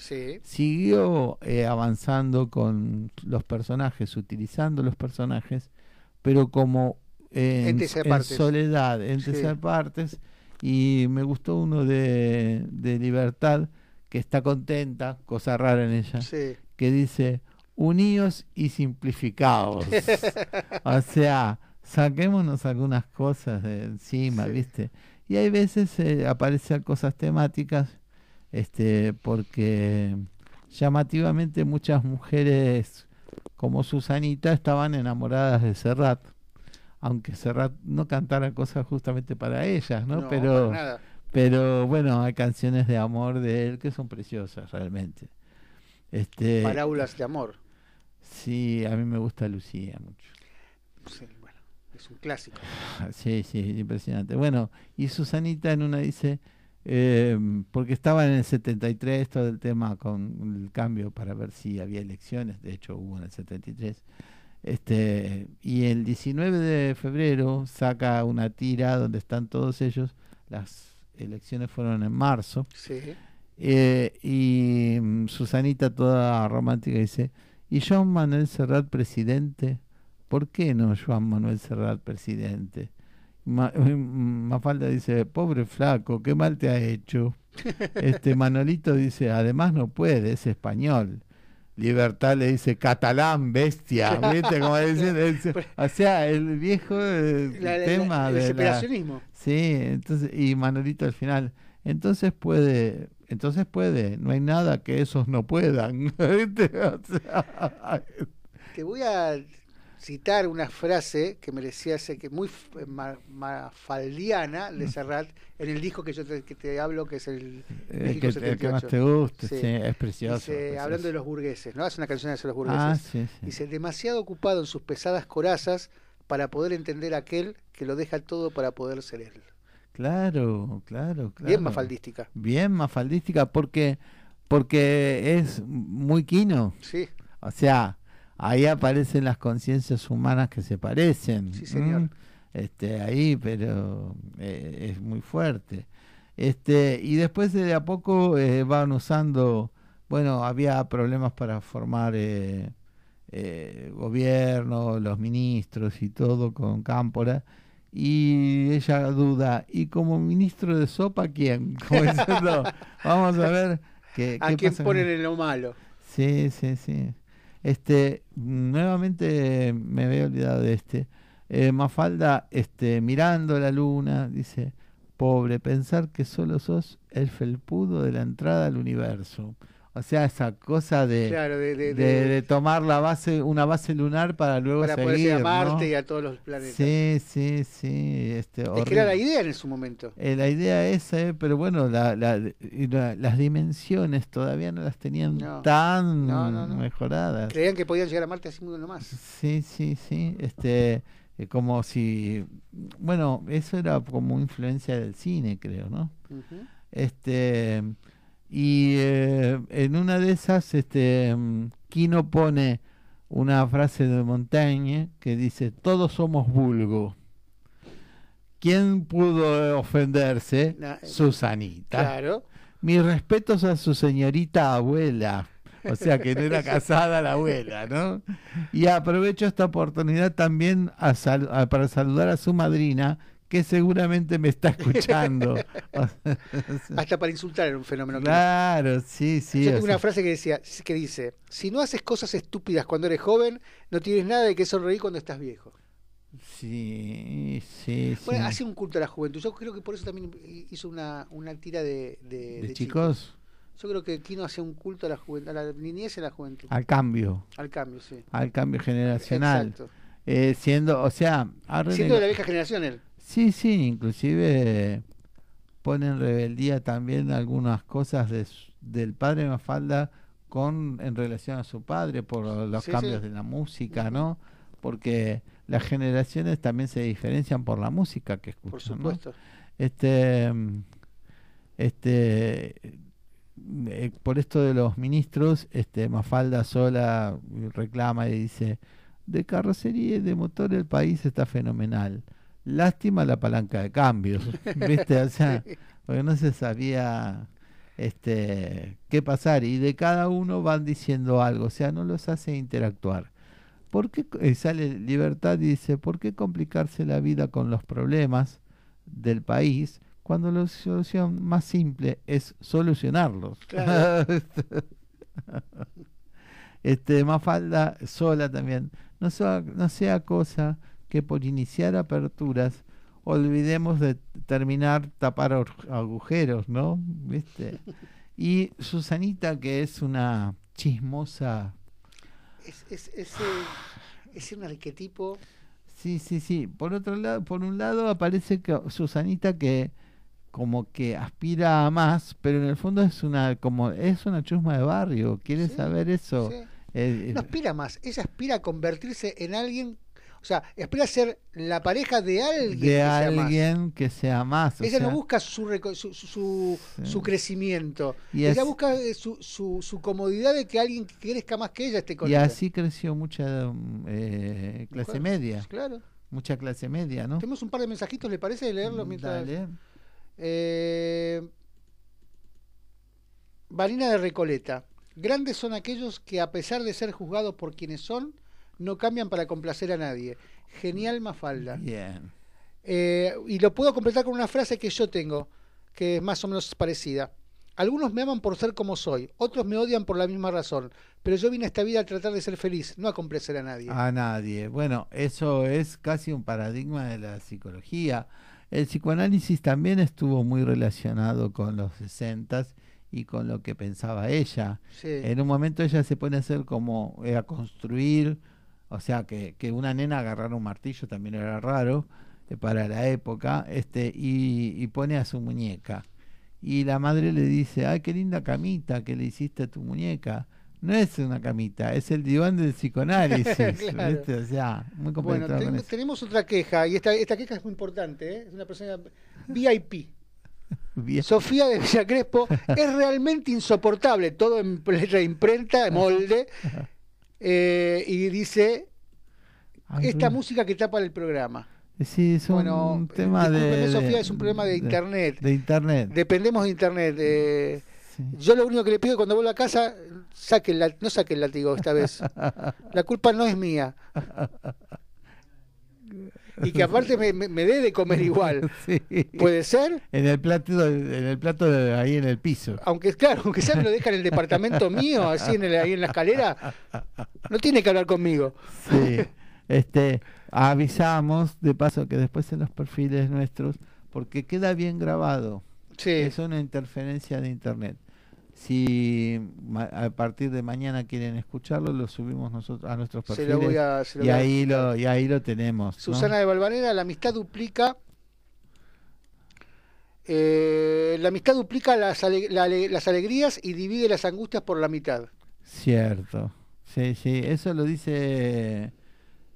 siguió eh, avanzando con los personajes, utilizando los personajes, pero como en, soledad, en tercer partes, y me gustó uno de, de Libertad, que está contenta, cosa rara en ella, que dice, unidos y simplificados. o sea, saquémonos algunas cosas de encima, ¿viste? Y hay veces eh, aparecen cosas temáticas, este, porque llamativamente muchas mujeres como Susanita estaban enamoradas de Serrat, aunque Serrat no cantara cosas justamente para ellas, ¿no? pero, pero bueno, hay canciones de amor de él que son preciosas realmente. Este, Parábolas de amor. Sí, a mí me gusta Lucía mucho. Sí, bueno, es un clásico. Sí, sí, impresionante. Bueno, y Susanita en una dice, eh, porque estaba en el 73 todo el tema con el cambio para ver si había elecciones, de hecho hubo en el 73. Este, y el 19 de febrero saca una tira donde están todos ellos, las elecciones fueron en marzo. Sí. Eh, y mm, Susanita toda romántica dice, ¿y Joan Manuel Serrat presidente? ¿Por qué no Joan Manuel Serrat presidente? Mafalda dice, pobre flaco, qué mal te ha hecho. Este Manolito dice, además no puede, es español. Libertad le dice catalán, bestia, ¿viste? Como dice, o sea, el viejo eh, tema de separacionismo. sí, entonces y Manolito al final, entonces puede, entonces puede, no hay nada que esos no puedan. Te voy a citar una frase que me decía que muy mafaldiana de Serrat en el disco que yo te, que te hablo, que es el, el, que, que, más te gusta, sí. es precioso, Hablando de los burgueses, ¿no? Hace una canción de los burgueses. Ah, sí, Dice, demasiado ocupado en sus pesadas corazas para poder entender aquel que lo deja todo para poder ser él. Claro, claro, claro. Bien mafaldística. Bien mafaldística porque, porque es muy quino. Sí. O sea, ahí aparecen las conciencias humanas que se parecen. Sí, señor. Este, ahí, pero eh, es muy fuerte. Este, y después de a poco eh, van usando, bueno, había problemas para formar eh, gobierno, los ministros y todo con Cámpora. Y ella duda, ¿y como ministro de sopa quién? vamos a ver qué, ¿A quién ponen en lo malo? Sí, sí, sí. Este, nuevamente me había olvidado de este. Eh, Mafalda, este, mirando la luna, dice, pobre, pensar que solo sos el felpudo de la entrada al universo. O sea, esa cosa de, de, tomar la base, una base lunar para luego para seguir, poder ir a Marte y a todos los planetas. Sí, sí, sí. Este, es que era la idea en su momento. Eh, la idea esa, eh, pero bueno, la, las dimensiones todavía no las tenían tan mejoradas. Creían que podían llegar a Marte así muy nomás. Sí, sí, sí. Este, eh, como si, bueno, eso era como influencia del cine, creo, ¿no? Este y eh, en una de esas, este, Kino pone una frase de Montaigne que dice, todos somos vulgo. ¿Quién pudo ofenderse? Eh, Susanita. Claro. Mis respetos a su señorita abuela. O sea que no era casada la abuela, ¿no? Y aprovecho esta oportunidad también para saludar a su madrina, que seguramente me está escuchando. Hasta para insultar era un fenómeno. Claro, sí, sí. Yo tengo una frase que, decía, que dice, si no haces cosas estúpidas cuando eres joven, no tienes nada de que sonreír cuando estás viejo. Sí, sí, bueno, hace un culto a la juventud. Yo creo que por eso también hizo una, una tira de, de, chicos. Yo creo que Kino hacía un culto a la juventud, a la niñez y a la juventud. Al cambio. Al cambio, sí. Al cambio generacional. Exacto. Eh, siendo, o sea, siendo de la vieja generación él. Sí, sí, inclusive pone en rebeldía también algunas cosas de, del padre Mafalda con en relación a su padre por los cambios de la música, ¿no? Porque las generaciones también se diferencian por la música que escuchan. Por supuesto. Este, este, eh, por esto de los ministros, este, Mafalda sola reclama y dice, de carrocería y de motor el país está fenomenal Lástima la palanca de cambios, ¿viste? O sea, porque no se sabía este qué pasar y de cada uno van diciendo algo, o sea, no los hace interactuar. ¿por qué eh, sale Libertad y dice, ¿por qué complicarse la vida con los problemas del país cuando la solución más simple es solucionarlos? este, Mafalda sola también, no sea, no sea cosa que por iniciar aperturas olvidemos de terminar tapar agujeros, ¿no? ¿Viste? Y Susanita, que es una chismosa. Es, es, es, es un arquetipo. Sí, sí, sí. Por otro lado, por un lado aparece que Susanita que como que aspira a más, pero en el fondo es una como es una chusma de barrio. ¿Quieres saber eso? Eh, no aspira más, ella aspira a convertirse en alguien o sea, espera ser la pareja de alguien. De que alguien sea que sea más. Ella no busca su, su, su, crecimiento. ella busca eh, su, su, comodidad de que alguien que crezca más que ella esté con y ella. Y así creció mucha eh, clase media. Claro. Mucha clase media, ¿no? Tenemos un par de mensajitos, ¿le parece leerlos mientras? Dale. Eh, de Recoleta. Grandes son aquellos que a pesar de ser juzgados por quienes son, no cambian para complacer a nadie. Genial Mafalda. Bien. Eh, y lo puedo completar con una frase que yo tengo, que es más o menos parecida. Algunos me aman por ser como soy, otros me odian por la misma razón, pero yo vine a esta vida a tratar de ser feliz, no a complacer a nadie. A nadie. Bueno, eso es casi un paradigma de la psicología. El psicoanálisis también estuvo muy relacionado con los sesentas y con lo que pensaba ella. En un momento ella se pone a hacer como a construir o sea, que, que una nena agarrara un martillo también era raro eh, para la época, este, y, pone a su muñeca. Y la madre le dice, ay, qué linda camita que le hiciste a tu muñeca. No es una camita, es el diván del psicoanálisis. O sea, muy bueno, tenemos otra queja, y esta, esta queja es muy importante, ¿eh? es una persona VIP. Sofía de Villa Crespo es realmente insoportable, todo en letra imprenta, molde, eh, y dice, esta música que tapa el programa. Sí, es un tema de, Sofía, es un problema de, internet. De internet. Dependemos de internet. Eh, Yo lo único que le pido cuando vuelva a casa, saque el, no saque el látigo esta vez. La culpa no es mía. y que aparte me, me, dé de comer igual. ¿Puede ser? En el plato, en el plato de ahí en el piso. Aunque claro, aunque sea me lo deja en el departamento mío, así en el, ahí en la escalera, no tiene que hablar conmigo. Sí. Este, avisamos de paso que después en los perfiles nuestros, porque queda bien grabado. Sí. Es una interferencia de internet. Si a partir de mañana quieren escucharlo, lo subimos nosotros a nuestros perfiles. y, ahí lo, y ahí lo tenemos. Susana de Valvanera, la amistad duplica. Eh, la amistad duplica las, las alegrías y divide las angustias por la mitad. Cierto. Sí, sí. Eso lo dice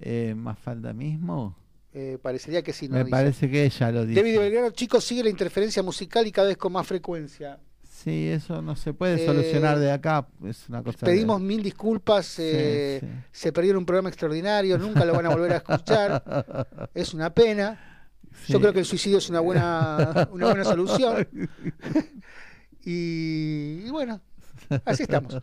eh, Mafalda mismo. Eh, parecería que sí. No Me parece que ella lo dice. David Belgrano, chicos, sigue la interferencia musical y cada vez con más frecuencia. Sí, eso no se puede solucionar de acá. Es una cosa pedimos mil disculpas. Eh, se perdieron un programa extraordinario. Nunca lo van a volver a escuchar. es una pena. Yo creo que el suicidio es una buena, una buena solución. y, bueno, así estamos.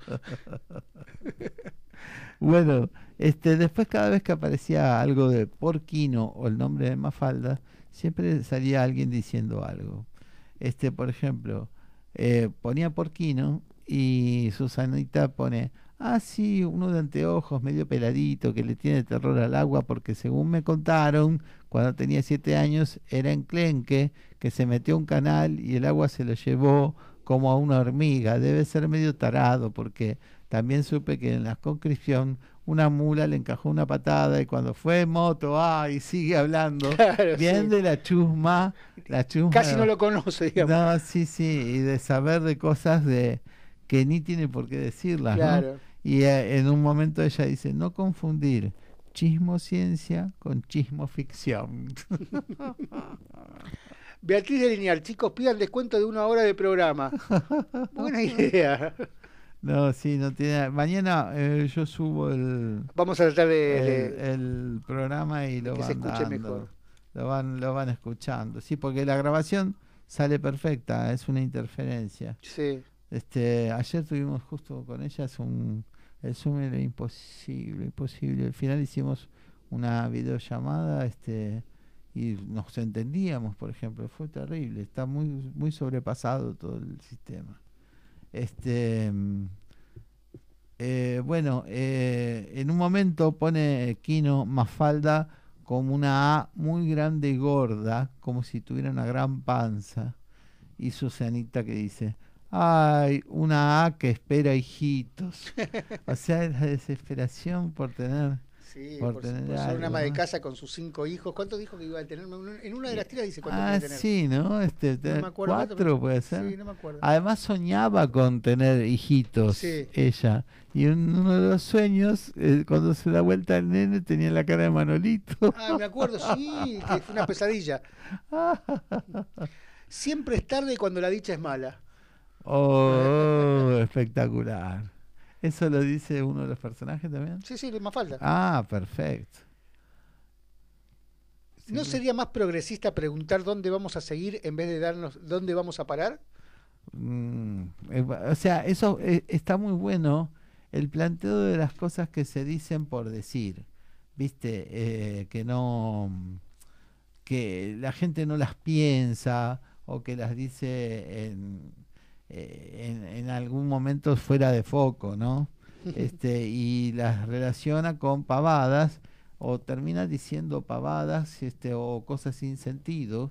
bueno, este, después cada vez que aparecía algo de Porquino o el nombre de Mafalda, siempre salía alguien diciendo algo. Este, por ejemplo, eh, ponía porquino y Susanita pone, ah, sí, uno de anteojos medio peladito que le tiene terror al agua porque según me contaron, cuando tenía siete años era enclenque, que se metió a un canal y el agua se lo llevó como a una hormiga. Debe ser medio tarado porque también supe que en la conscripción una mula le encajó una patada y cuando fue moto, ay, sigue hablando. bien de la chusma, la chusma. Casi no lo conoce, digamos. No, sí, sí, y de saber de cosas de que ni tiene por qué decirlas, claro. Y eh, en un momento ella dice, no confundir chismo ciencia con chismo ficción. Beatriz de Lineal, chicos, pidan descuento de una hora de programa. Buena idea. No, sí, no tiene. Mañana eh, yo subo el. Vamos a tratar de. El, programa y lo van dando, Lo van, lo van escuchando. Sí, porque la grabación sale perfecta, es una interferencia. Sí. Este, ayer tuvimos justo con ellas un, El Zoom era imposible, imposible. Al final hicimos una videollamada este y nos entendíamos, por ejemplo. Fue terrible. Está muy, muy sobrepasado todo el sistema. Este. Eh, bueno, eh, en un momento pone Kino Mafalda como una A muy grande y gorda, como si tuviera una gran panza. Y Susanita que dice, ay, una A que espera hijitos. o sea, la desesperación por tener Sí, por, ser una ama de casa con sus cinco hijos. ¿Cuántos dijo que iba a tener? En una de las tiras dice cuántos ah, tener. sí, ¿no? Este, no me acuerdo, cuatro puede ser. Sí, no me acuerdo. Además soñaba con tener hijitos, ella. Y en uno de los sueños, eh, cuando se da vuelta el nene, tenía la cara de Manolito. Ah, me acuerdo, sí, que fue una pesadilla. Siempre es tarde cuando la dicha es mala. Oh, espectacular. ¿Eso lo dice uno de los personajes también? Sí, sí, más falta. Ah, perfecto. ¿No sería más progresista preguntar dónde vamos a seguir en vez de darnos dónde vamos a parar? Mm, eh, o sea, eso eh, está muy bueno, el planteo de las cosas que se dicen por decir, viste, eh, que no, que la gente no las piensa o que las dice en eh, en, algún momento fuera de foco, ¿no? Este, y las relaciona con pavadas o termina diciendo pavadas este, o cosas sin sentido.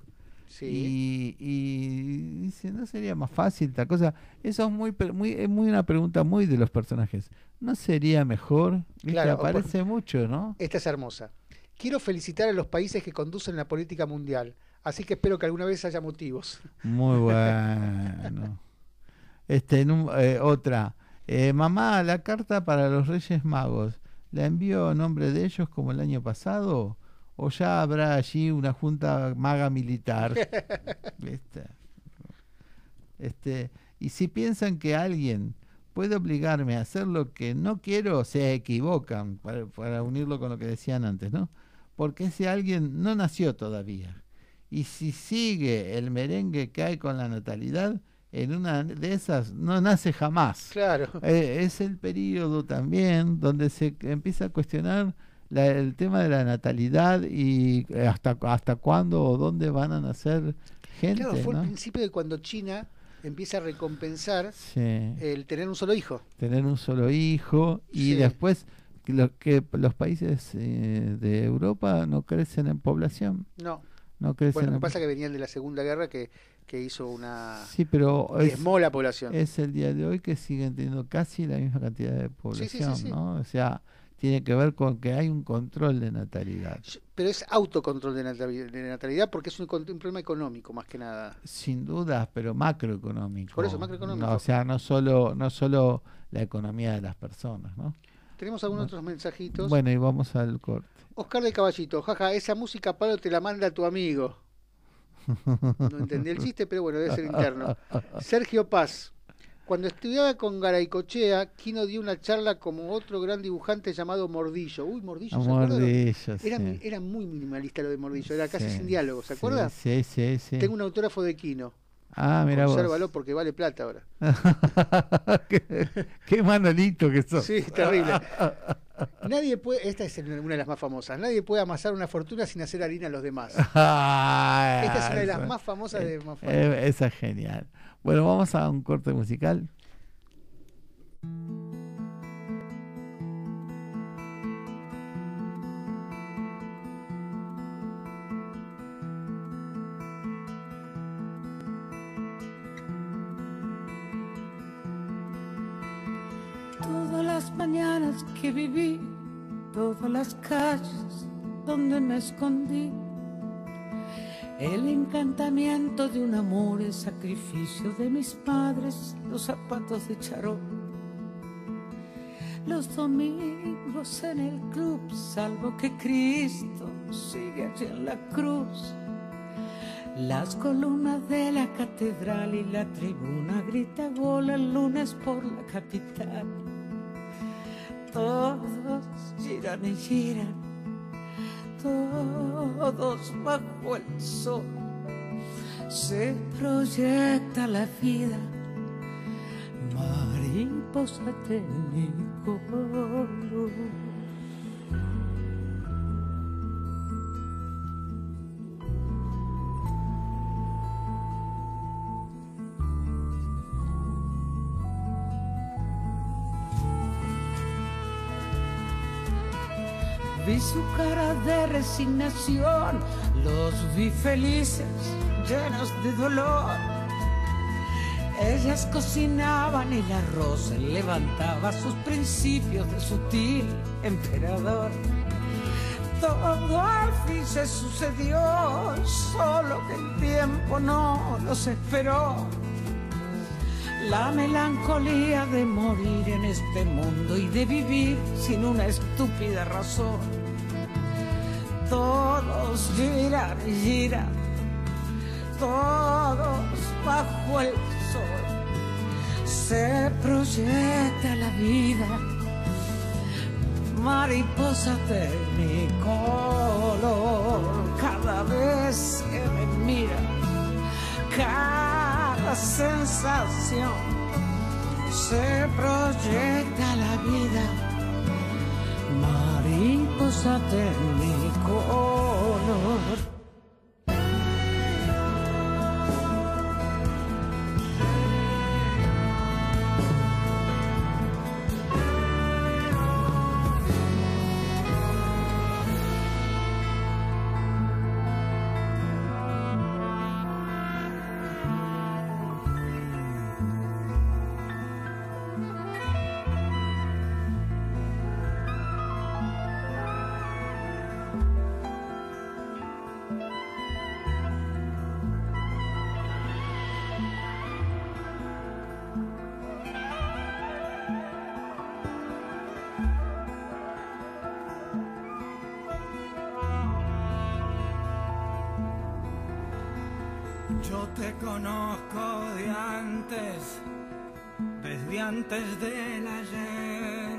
Y, y, dice, ¿no sería más fácil tal cosa? Eso es muy, muy, es muy una pregunta muy de los personajes. ¿No sería mejor? Claro, aparece mucho, ¿no? Esta es hermosa. Quiero felicitar a los países que conducen la política mundial, así que espero que alguna vez haya motivos. Muy bueno. Este, en eh, otra, eh, mamá, la carta para los Reyes Magos, ¿la envío a nombre de ellos como el año pasado? ¿O ya habrá allí una junta maga militar? Este, y si piensan que alguien puede obligarme a hacer lo que no quiero, se equivocan, para, para unirlo con lo que decían antes, ¿no? Porque ese alguien no nació todavía. Y si sigue el merengue que hay con la natalidad, en una de esas no nace jamás. Claro. Eh, es el periodo también donde se empieza a cuestionar el tema de la natalidad y eh, hasta hasta cuándo o dónde van a nacer gente. Claro, fue el principio de cuando China empieza a recompensar el tener un solo hijo. Tener un solo hijo y después lo, que los países eh, de Europa no crecen en población. No. No. Bueno, lo que pasa que venían de la Segunda Guerra que que hizo una sí pero es, la población. es el día de hoy que siguen teniendo casi la misma cantidad de población no o sea tiene que ver con que hay un control de natalidad. Pero es autocontrol de natalidad, porque es un, problema económico más que nada. Sin duda pero macroeconómico. Por eso macroeconómico. O sea no solo no solo la economía de las personas no tenemos algunos otros mensajitos bueno y vamos al corte Oscar de Caballito jaja esa música Pablo te la manda tu amigo no entendí el chiste, pero bueno, debe ser interno. Sergio Paz. Cuando estudiaba con Garaycochea, Kino dio una charla como otro gran dibujante llamado Mordillo. Uy, Mordillo, ¿se Mordillo, era, era, muy minimalista lo de Mordillo, era casi sin diálogo, ¿se acuerda? Sí, sí, sí. Tengo un autógrafo de Kino. Ah, mira Consérvalo porque vale plata ahora. qué, qué, manolito que sos. Sí, terrible. Nadie puede, esta es una de las más famosas, nadie puede amasar una fortuna sin hacer harina a los demás. esta es una de las más famosas de más eh, Esa es genial. Bueno, vamos a un corte musical. Mañanas que viví, todas las calles donde me escondí. El encantamiento de un amor, el sacrificio de mis padres, los zapatos de charol. Los domingos en el club, salvo que Cristo sigue allí en la cruz. Las columnas de la catedral y la tribuna grita gol el lunes por la capital todos giran y giran, todos bajo el sol. Se proyecta la vida, mariposa técnico. Vi su cara de resignación, los vi felices, llenos de dolor. Ellas cocinaban el arroz, levantaba sus principios de sutil emperador. Todo al fin se sucedió, solo que el tiempo no los esperó. La melancolía de morir en este mundo y de vivir sin una estúpida razón todos giran y giran, todos bajo el sol. Se proyecta la vida, mariposa de mi color, cada vez que me mira, cada sensación se proyecta la vida mariposa de mi color. Antes del ayer.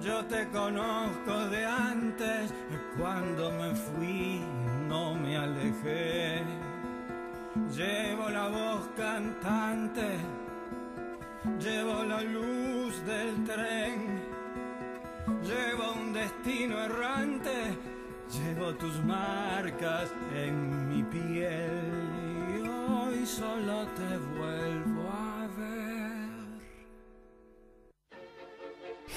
Yo te conozco de antes, cuando me fui no me alejé. Llevo la voz cantante, llevo la luz del tren, llevo un destino errante, llevo tus marcas en mi piel y hoy solo te vuelvo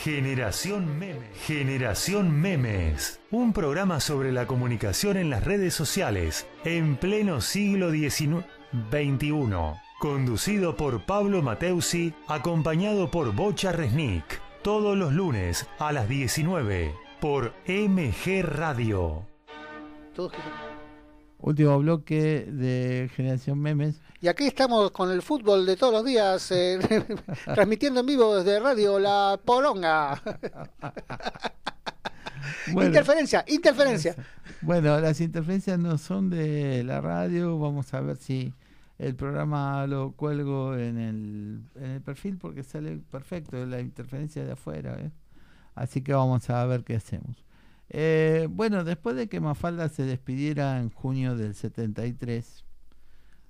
Generación Memes. Generación Memes. Un programa sobre la comunicación en las redes sociales en pleno siglo XIX, XXI. Conducido por Pablo Mateusi, acompañado por Bocha Resnick. Todos los lunes a las 19 por MG Radio. Último bloque de Generación Memes. Y aquí estamos con el fútbol de todos los días, eh, transmitiendo en vivo desde Radio La Poronga. interferencia, interferencia. Bueno, las interferencias no son de la radio. Vamos a ver si el programa lo cuelgo en el, en el perfil porque sale perfecto la interferencia de afuera. ¿eh? Así que vamos a ver qué hacemos. Eh, bueno, después de que Mafalda se despidiera en junio del 73,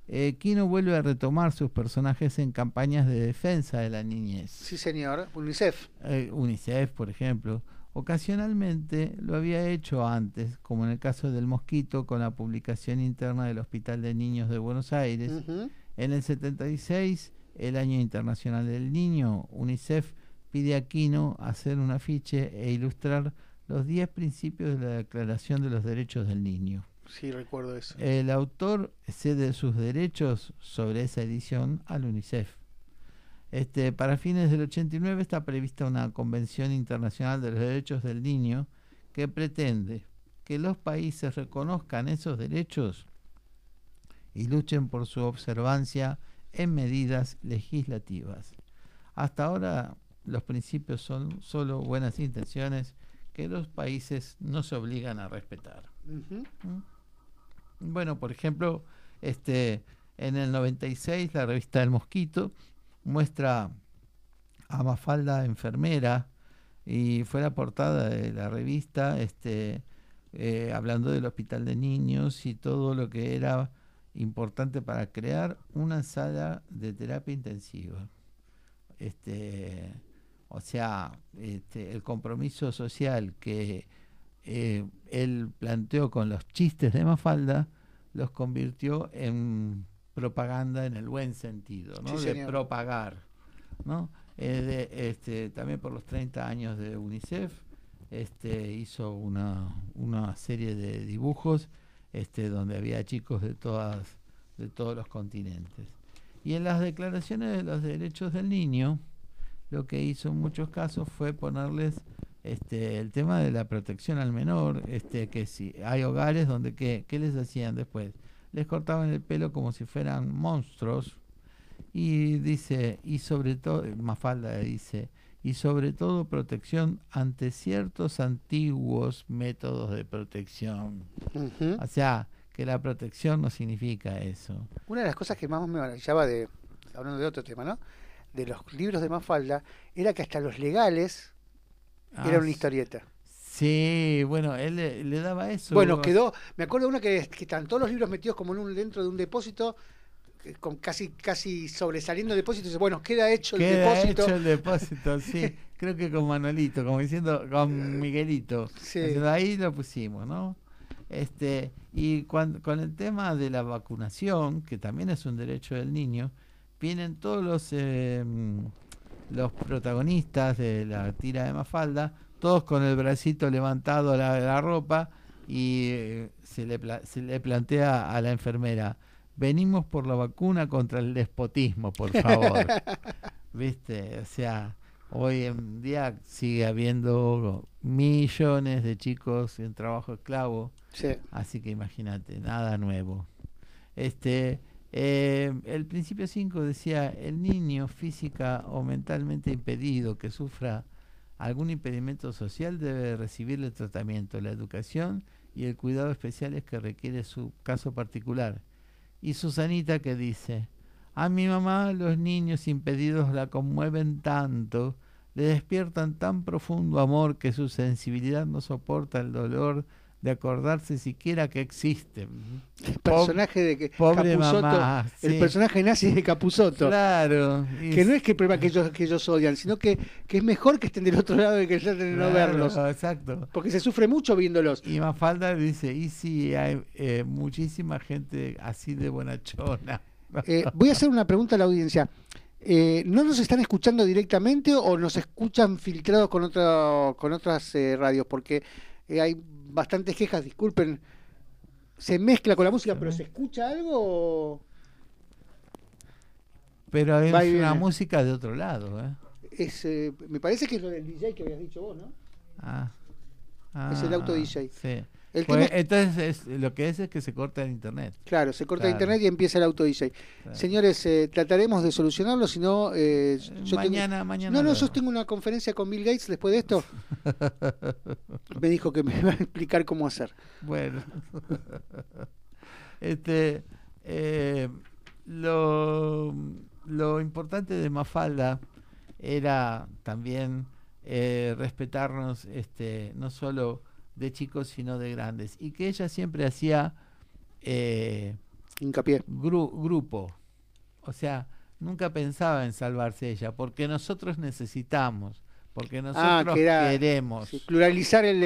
eh, Kino vuelve a retomar sus personajes en campañas de defensa de la niñez. Sí, señor. UNICEF. Eh, UNICEF, por ejemplo. Ocasionalmente lo había hecho antes, como en el caso del mosquito con la publicación interna del Hospital de Niños de Buenos Aires. En el 76, el Año Internacional del Niño, UNICEF pide a Kino hacer un afiche e ilustrar los 10 principios de la Declaración de los Derechos del Niño. Sí, recuerdo eso. El autor cede sus derechos sobre esa edición al UNICEF. Este, para fines del 89 está prevista una Convención Internacional de los Derechos del Niño que pretende que los países reconozcan esos derechos y luchen por su observancia en medidas legislativas. Hasta ahora los principios son solo buenas intenciones que los países no se obligan a respetar. ¿Mm? Bueno, por ejemplo, este, en el 96 la revista El Mosquito muestra a Mafalda enfermera y fue la portada de la revista este, eh, hablando del hospital de niños y todo lo que era importante para crear una sala de terapia intensiva. este, o sea, este, el compromiso social que eh, él planteó con los chistes de Mafalda, los convirtió en propaganda en el buen sentido, ¿no? de propagar, ¿no? Eh, este, también por los 30 años de UNICEF, este, hizo una, una serie de dibujos este, donde había chicos de todas de todos los continentes. Y en las declaraciones de los derechos del niño, lo que hizo en muchos casos fue ponerles este, el tema de la protección al menor, este, que si hay hogares donde ¿qué, ¿qué les hacían después? Les cortaban el pelo como si fueran monstruos y dice, y sobre todo, Mafalda dice, y sobre todo protección ante ciertos antiguos métodos de protección. O sea, que la protección no significa eso. Una de las cosas que más me maravillaba de, hablando de otro tema, ¿no? De los libros de Mafalda, era que hasta los legales ah, eran una historieta. Sí, bueno, él le, daba eso. Bueno, quedó, me acuerdo una que, que están todos los libros metidos como en un, dentro de un depósito, eh, con casi casi sobresaliendo el depósito, y dice, bueno, queda hecho el depósito. hecho el depósito, sí. Creo que con Manolito, como diciendo, con Miguelito. Sí. ahí lo pusimos, ¿no? Este, y con el tema de la vacunación, que también es un derecho del niño, vienen todos los, em, los protagonistas de la tira de Mafalda, todos con el bracito levantado a la, ropa y eh, se, le, se le plantea a la enfermera, venimos por la vacuna contra el despotismo, por favor. ¿Viste? O sea, Hoy en día sigue habiendo millones de chicos en trabajo esclavo. Así que imagínate, nada nuevo. Este, eh, el principio 5 decía, el niño física o mentalmente impedido que sufra algún impedimento social debe recibir el tratamiento, la educación y el cuidado especiales que requiere su caso particular. Y Susanita que dice, a mi mamá los niños impedidos la conmueven tanto, le despiertan tan profundo amor que su sensibilidad no soporta el dolor de acordarse siquiera que existe. El personaje de que pobre mamá, el personaje nazi de Capuzoto. Claro. Que no es que el problema que ellos, que ellos odian, sino que, que es mejor que estén del otro lado y que traten de no verlos. Exacto. Porque se sufre mucho viéndolos. Y Mafalda dice, y si hay eh, muchísima gente así de bonachona. Eh, voy a hacer una pregunta a la audiencia. Eh, ¿No nos están escuchando directamente o nos escuchan filtrados con, otra, con otras eh, radios? Porque eh, hay bastantes quejas, disculpen. ¿Se mezcla con la música, pero se escucha algo? Pero es una música de otro lado. Es, me parece que es lo del DJ que habías dicho vos, ¿no? Ah. es el auto DJ. Sí. Pues, entonces lo que es es que se corta el internet. Claro, se corta el internet y empieza el auto DJ. Señores, eh, trataremos de solucionarlo, si no... Eh, mañana, mañana. No, no, yo tengo una conferencia con Bill Gates después de esto. me dijo que me iba a explicar cómo hacer. Bueno. este, eh, lo, lo importante de Mafalda era también respetarnos este, no solo de chicos, sino de grandes. Y que ella siempre hacía eh, hincapié. grupo. O sea, nunca pensaba en salvarse ella, porque nosotros necesitamos, porque ah, nosotros queremos. pluralizar el,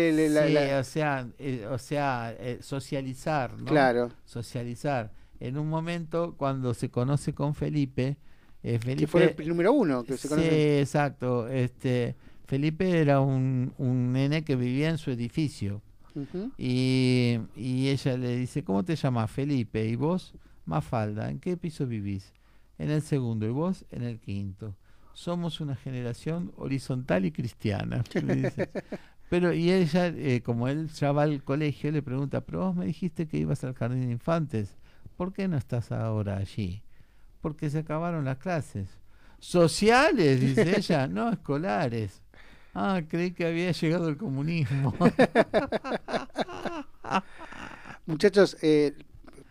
o sea, eh, o sea eh, socializar, ¿no? Claro. Socializar. En un momento, cuando se conoce con Felipe, Felipe que fue el número uno que se conoce. Sí, exacto. Este, Felipe era un, un nene que vivía en su edificio. y, y, ella le dice, ¿cómo te llamas? Felipe. ¿Y vos? Mafalda. ¿En qué piso vivís? En el segundo. ¿Y vos? En el quinto. Somos una generación horizontal y cristiana. Pero, y ella, eh, como él ya va al colegio, le pregunta, pero vos me dijiste que ibas al jardín de infantes. ¿Por qué no estás ahora allí? Porque se acabaron las clases. Sociales, dice ella, no escolares. Ah, creí que había llegado el comunismo. Muchachos, eh,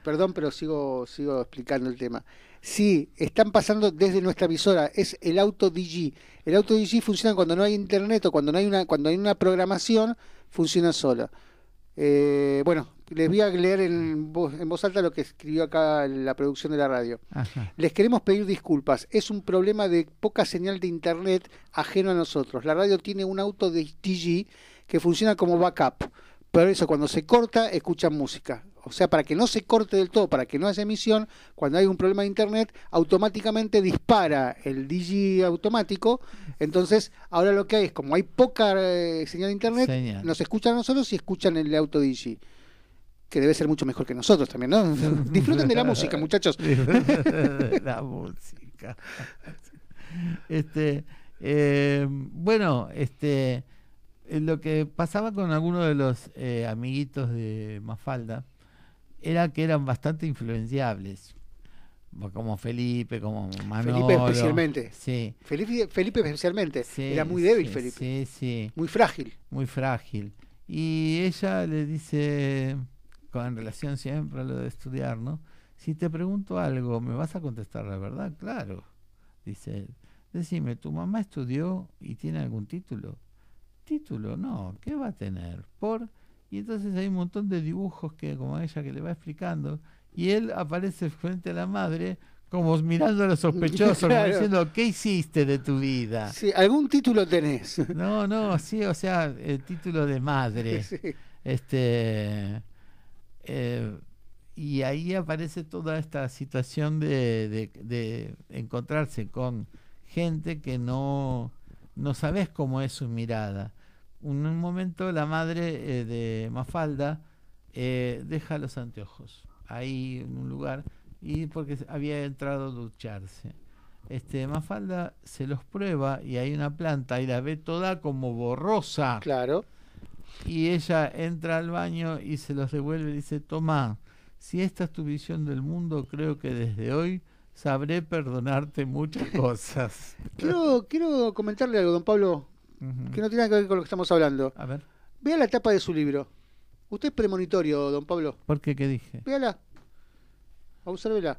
perdón, pero sigo, sigo explicando el tema. Sí, están pasando desde nuestra visora, es el auto DG. El auto DG funciona cuando no hay internet o cuando no hay una, cuando hay una programación, funciona sola. Eh, bueno, les voy a leer en voz, en voz alta lo que escribió acá la producción de la radio. Les queremos pedir disculpas. Es un problema de poca señal de internet ajeno a nosotros. La radio tiene un auto de TG que funciona como backup. Pero eso, cuando se corta, escuchan música. O sea, para que no se corte del todo, para que no haya emisión, cuando hay un problema de internet, automáticamente dispara el DJ automático. Entonces, ahora lo que hay es, como hay poca eh, señal de internet, nos escuchan a nosotros y escuchan el auto DJ que debe ser mucho mejor que nosotros también, ¿no? Disfruten de la música, muchachos. la música. Este, eh, bueno, este, lo que pasaba con algunos de los eh, amiguitos de Mafalda era que eran bastante influenciables como Felipe, como Manolo. Felipe especialmente. Sí. Felipe, Felipe especialmente. era muy débil Felipe. Sí, sí. Muy frágil. Muy frágil. Y ella le dice, con relación siempre a lo de estudiar, ¿no? Si te pregunto algo, ¿me vas a contestar la verdad? Claro, dice él. Decime, ¿tu mamá estudió y tiene algún título? Título, no, ¿qué va a tener? Por... Y entonces hay un montón de dibujos que, como ella que le va explicando, y él aparece frente a la madre como mirando a los sospechosos, diciendo, ¿qué hiciste de tu vida? Sí, algún título tenés. No, no, sí, o sea, el título de madre. Este eh, y ahí aparece toda esta situación de, de, encontrarse con gente que no, no sabes cómo es su mirada. En un momento la madre eh, de Mafalda eh, deja los anteojos ahí en un lugar y porque había entrado a ducharse. Este Mafalda se los prueba y hay una planta y la ve toda como borrosa. Claro y ella entra al baño y se los devuelve y dice, toma, si esta es tu visión del mundo, creo que desde hoy sabré perdonarte muchas cosas. quiero, quiero comentarle algo, don Pablo, que no tiene nada que ver con lo que estamos hablando. A ver. Vea la tapa de su libro. Usted es premonitorio, don Pablo. ¿Por qué? ¿Qué dije? Véala. Obsérvela.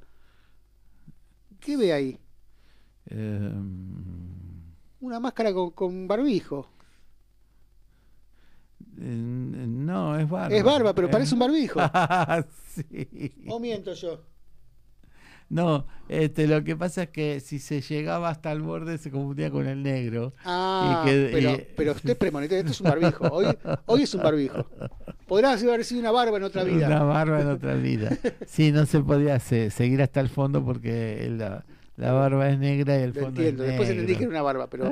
¿Qué ve ahí? Em, Una máscara con, con barbijo. No, es barba. Es barba, pero parece un barbijo. sí. ¿O miento yo? No, este, lo que pasa es que si se llegaba hasta el borde se confundía con el negro. Ah, pero, pero usted es premonitorio, esto es un barbijo. Hoy, hoy es un barbijo. Podrá haber sido una barba en otra vida. Una barba en otra vida. Sí, no se podía seguir hasta el fondo porque la, la barba es negra y el fondo entiendo. es negro. Después entendí que era una barba, pero,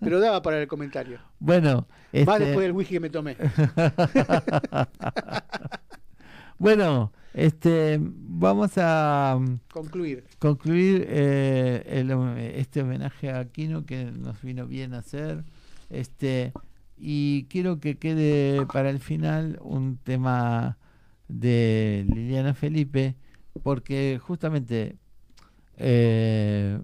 pero daba para el comentario. Bueno. Este... Más después del whisky que me tomé. bueno, este, vamos a concluir, concluir eh, este homenaje a Aquino que nos vino bien a hacer. Este, y quiero que quede para el final un tema de Liliana Felipe, porque justamente eh,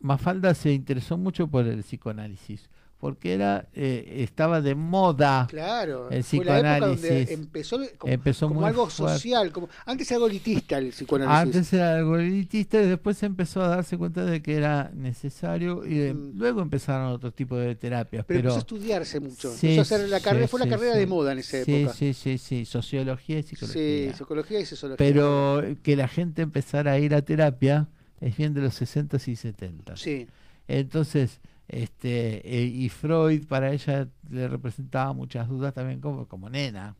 Mafalda se interesó mucho por el psicoanálisis porque era eh, estaba de moda claro, el psicoanálisis. empezó como, algo social como antes era algo elitista el psicoanálisis. Antes era algo elitista y después se empezó a darse cuenta de que era necesario y mm. luego empezaron otros tipos de terapias pero, empezó a estudiarse mucho hacer la carrera fue una carrera de moda en esa época. sí sí sí sociología y psicología. Sí psicología y sociología. Pero que la gente empezara a ir a terapia es bien de los 60 y 70 sí. Entonces este eh, y Freud para ella le representaba muchas dudas también como, como nena.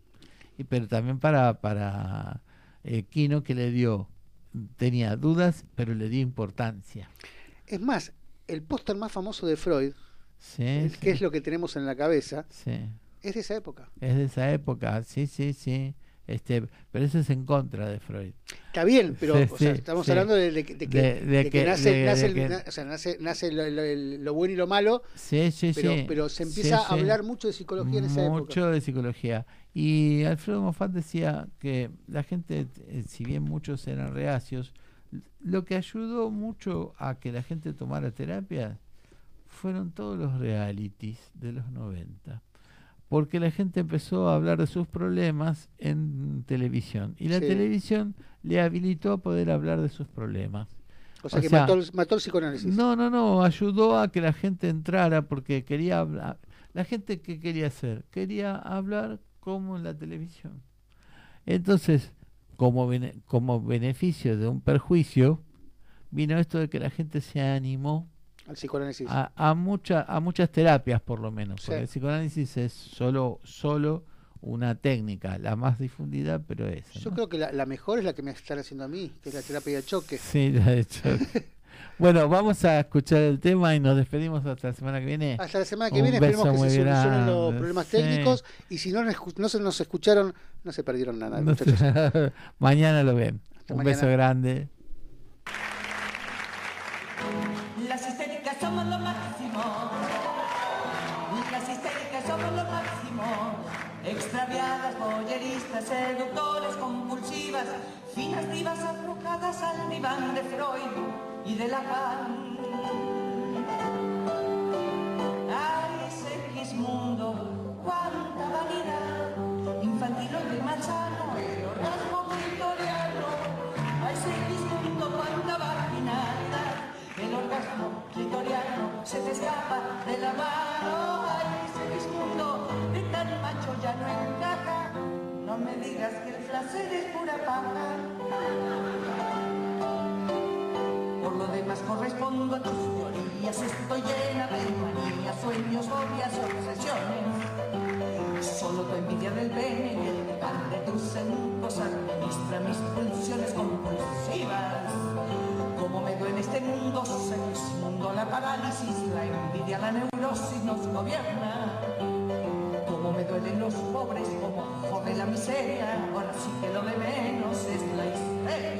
Y pero también para para eh, Quino que le dio tenía dudas pero le dio importancia. Es más el póster más famoso de Freud que es lo que tenemos en la cabeza es de esa época. Es de esa época sí sí sí este, pero eso es en contra de Freud. Está bien, pero estamos hablando de, que, nace, nace, lo, bueno y lo malo, sí, pero, pero se empieza a hablar mucho de psicología en esa época. Mucho de psicología. Y Alfredo Moffat decía que la gente, eh, si bien muchos eran reacios, lo que ayudó mucho a que la gente tomara terapia fueron todos los realities de los 90 porque la gente empezó a hablar de sus problemas en televisión y la televisión le habilitó a poder hablar de sus problemas. O sea, que mató, el psicoanálisis. No, no, no, ayudó a que la gente entrara porque quería hablar. La gente, ¿qué quería hacer? Quería hablar como en la televisión. Entonces, como, como beneficio de un perjuicio, vino esto de que la gente se animó al psicoanálisis. A, a, a muchas terapias, por lo menos. Porque el psicoanálisis es solo, solo una técnica, la más difundida, pero es. Yo creo que la, mejor es la que me están haciendo a mí, que es la terapia de choque. Sí, la de choque. bueno, vamos a escuchar el tema y nos despedimos hasta la semana que viene. Hasta la semana que viene, esperemos que se solucionen los problemas técnicos y si no, no se nos escucharon, no se perdieron nada. Mañana lo ven. Un beso grande. Somos lo máximo. Las histéricas somos lo máximo. Extraviadas, boyeristas, seductores, compulsivas, finas divas aflojadas al diván de Freud y de Lacan. Ay, mundo, cuánta vanidad, infantil y malsano, se te escapa de la mano. Ay, mundo, de tan macho ya no encaja, no me digas que el placer es pura paja. Por lo demás correspondo a tus teorías, estoy llena de manías, sueños, fobias, obsesiones. Solo tu envidia del pene y el de tus segundos administra mis pulsiones compulsivas. Me duele este mundo, mundo la parálisis, la envidia, la neurosis nos gobierna. Como me duelen los pobres, como jode la miseria, ahora sí que lo de menos es la histeria.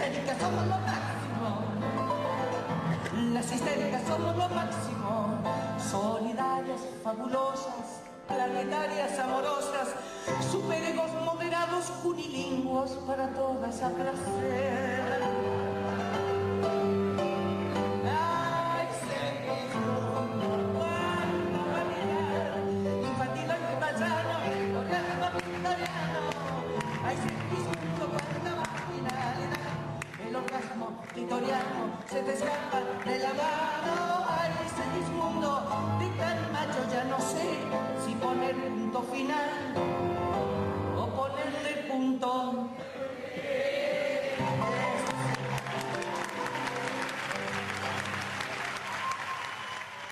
histéricas somos lo máximo. Las histéricas somos lo máximo. Solidarias, fabulosas, planetarias, amorosas, superegos moderados, unilingüos para todas a placer.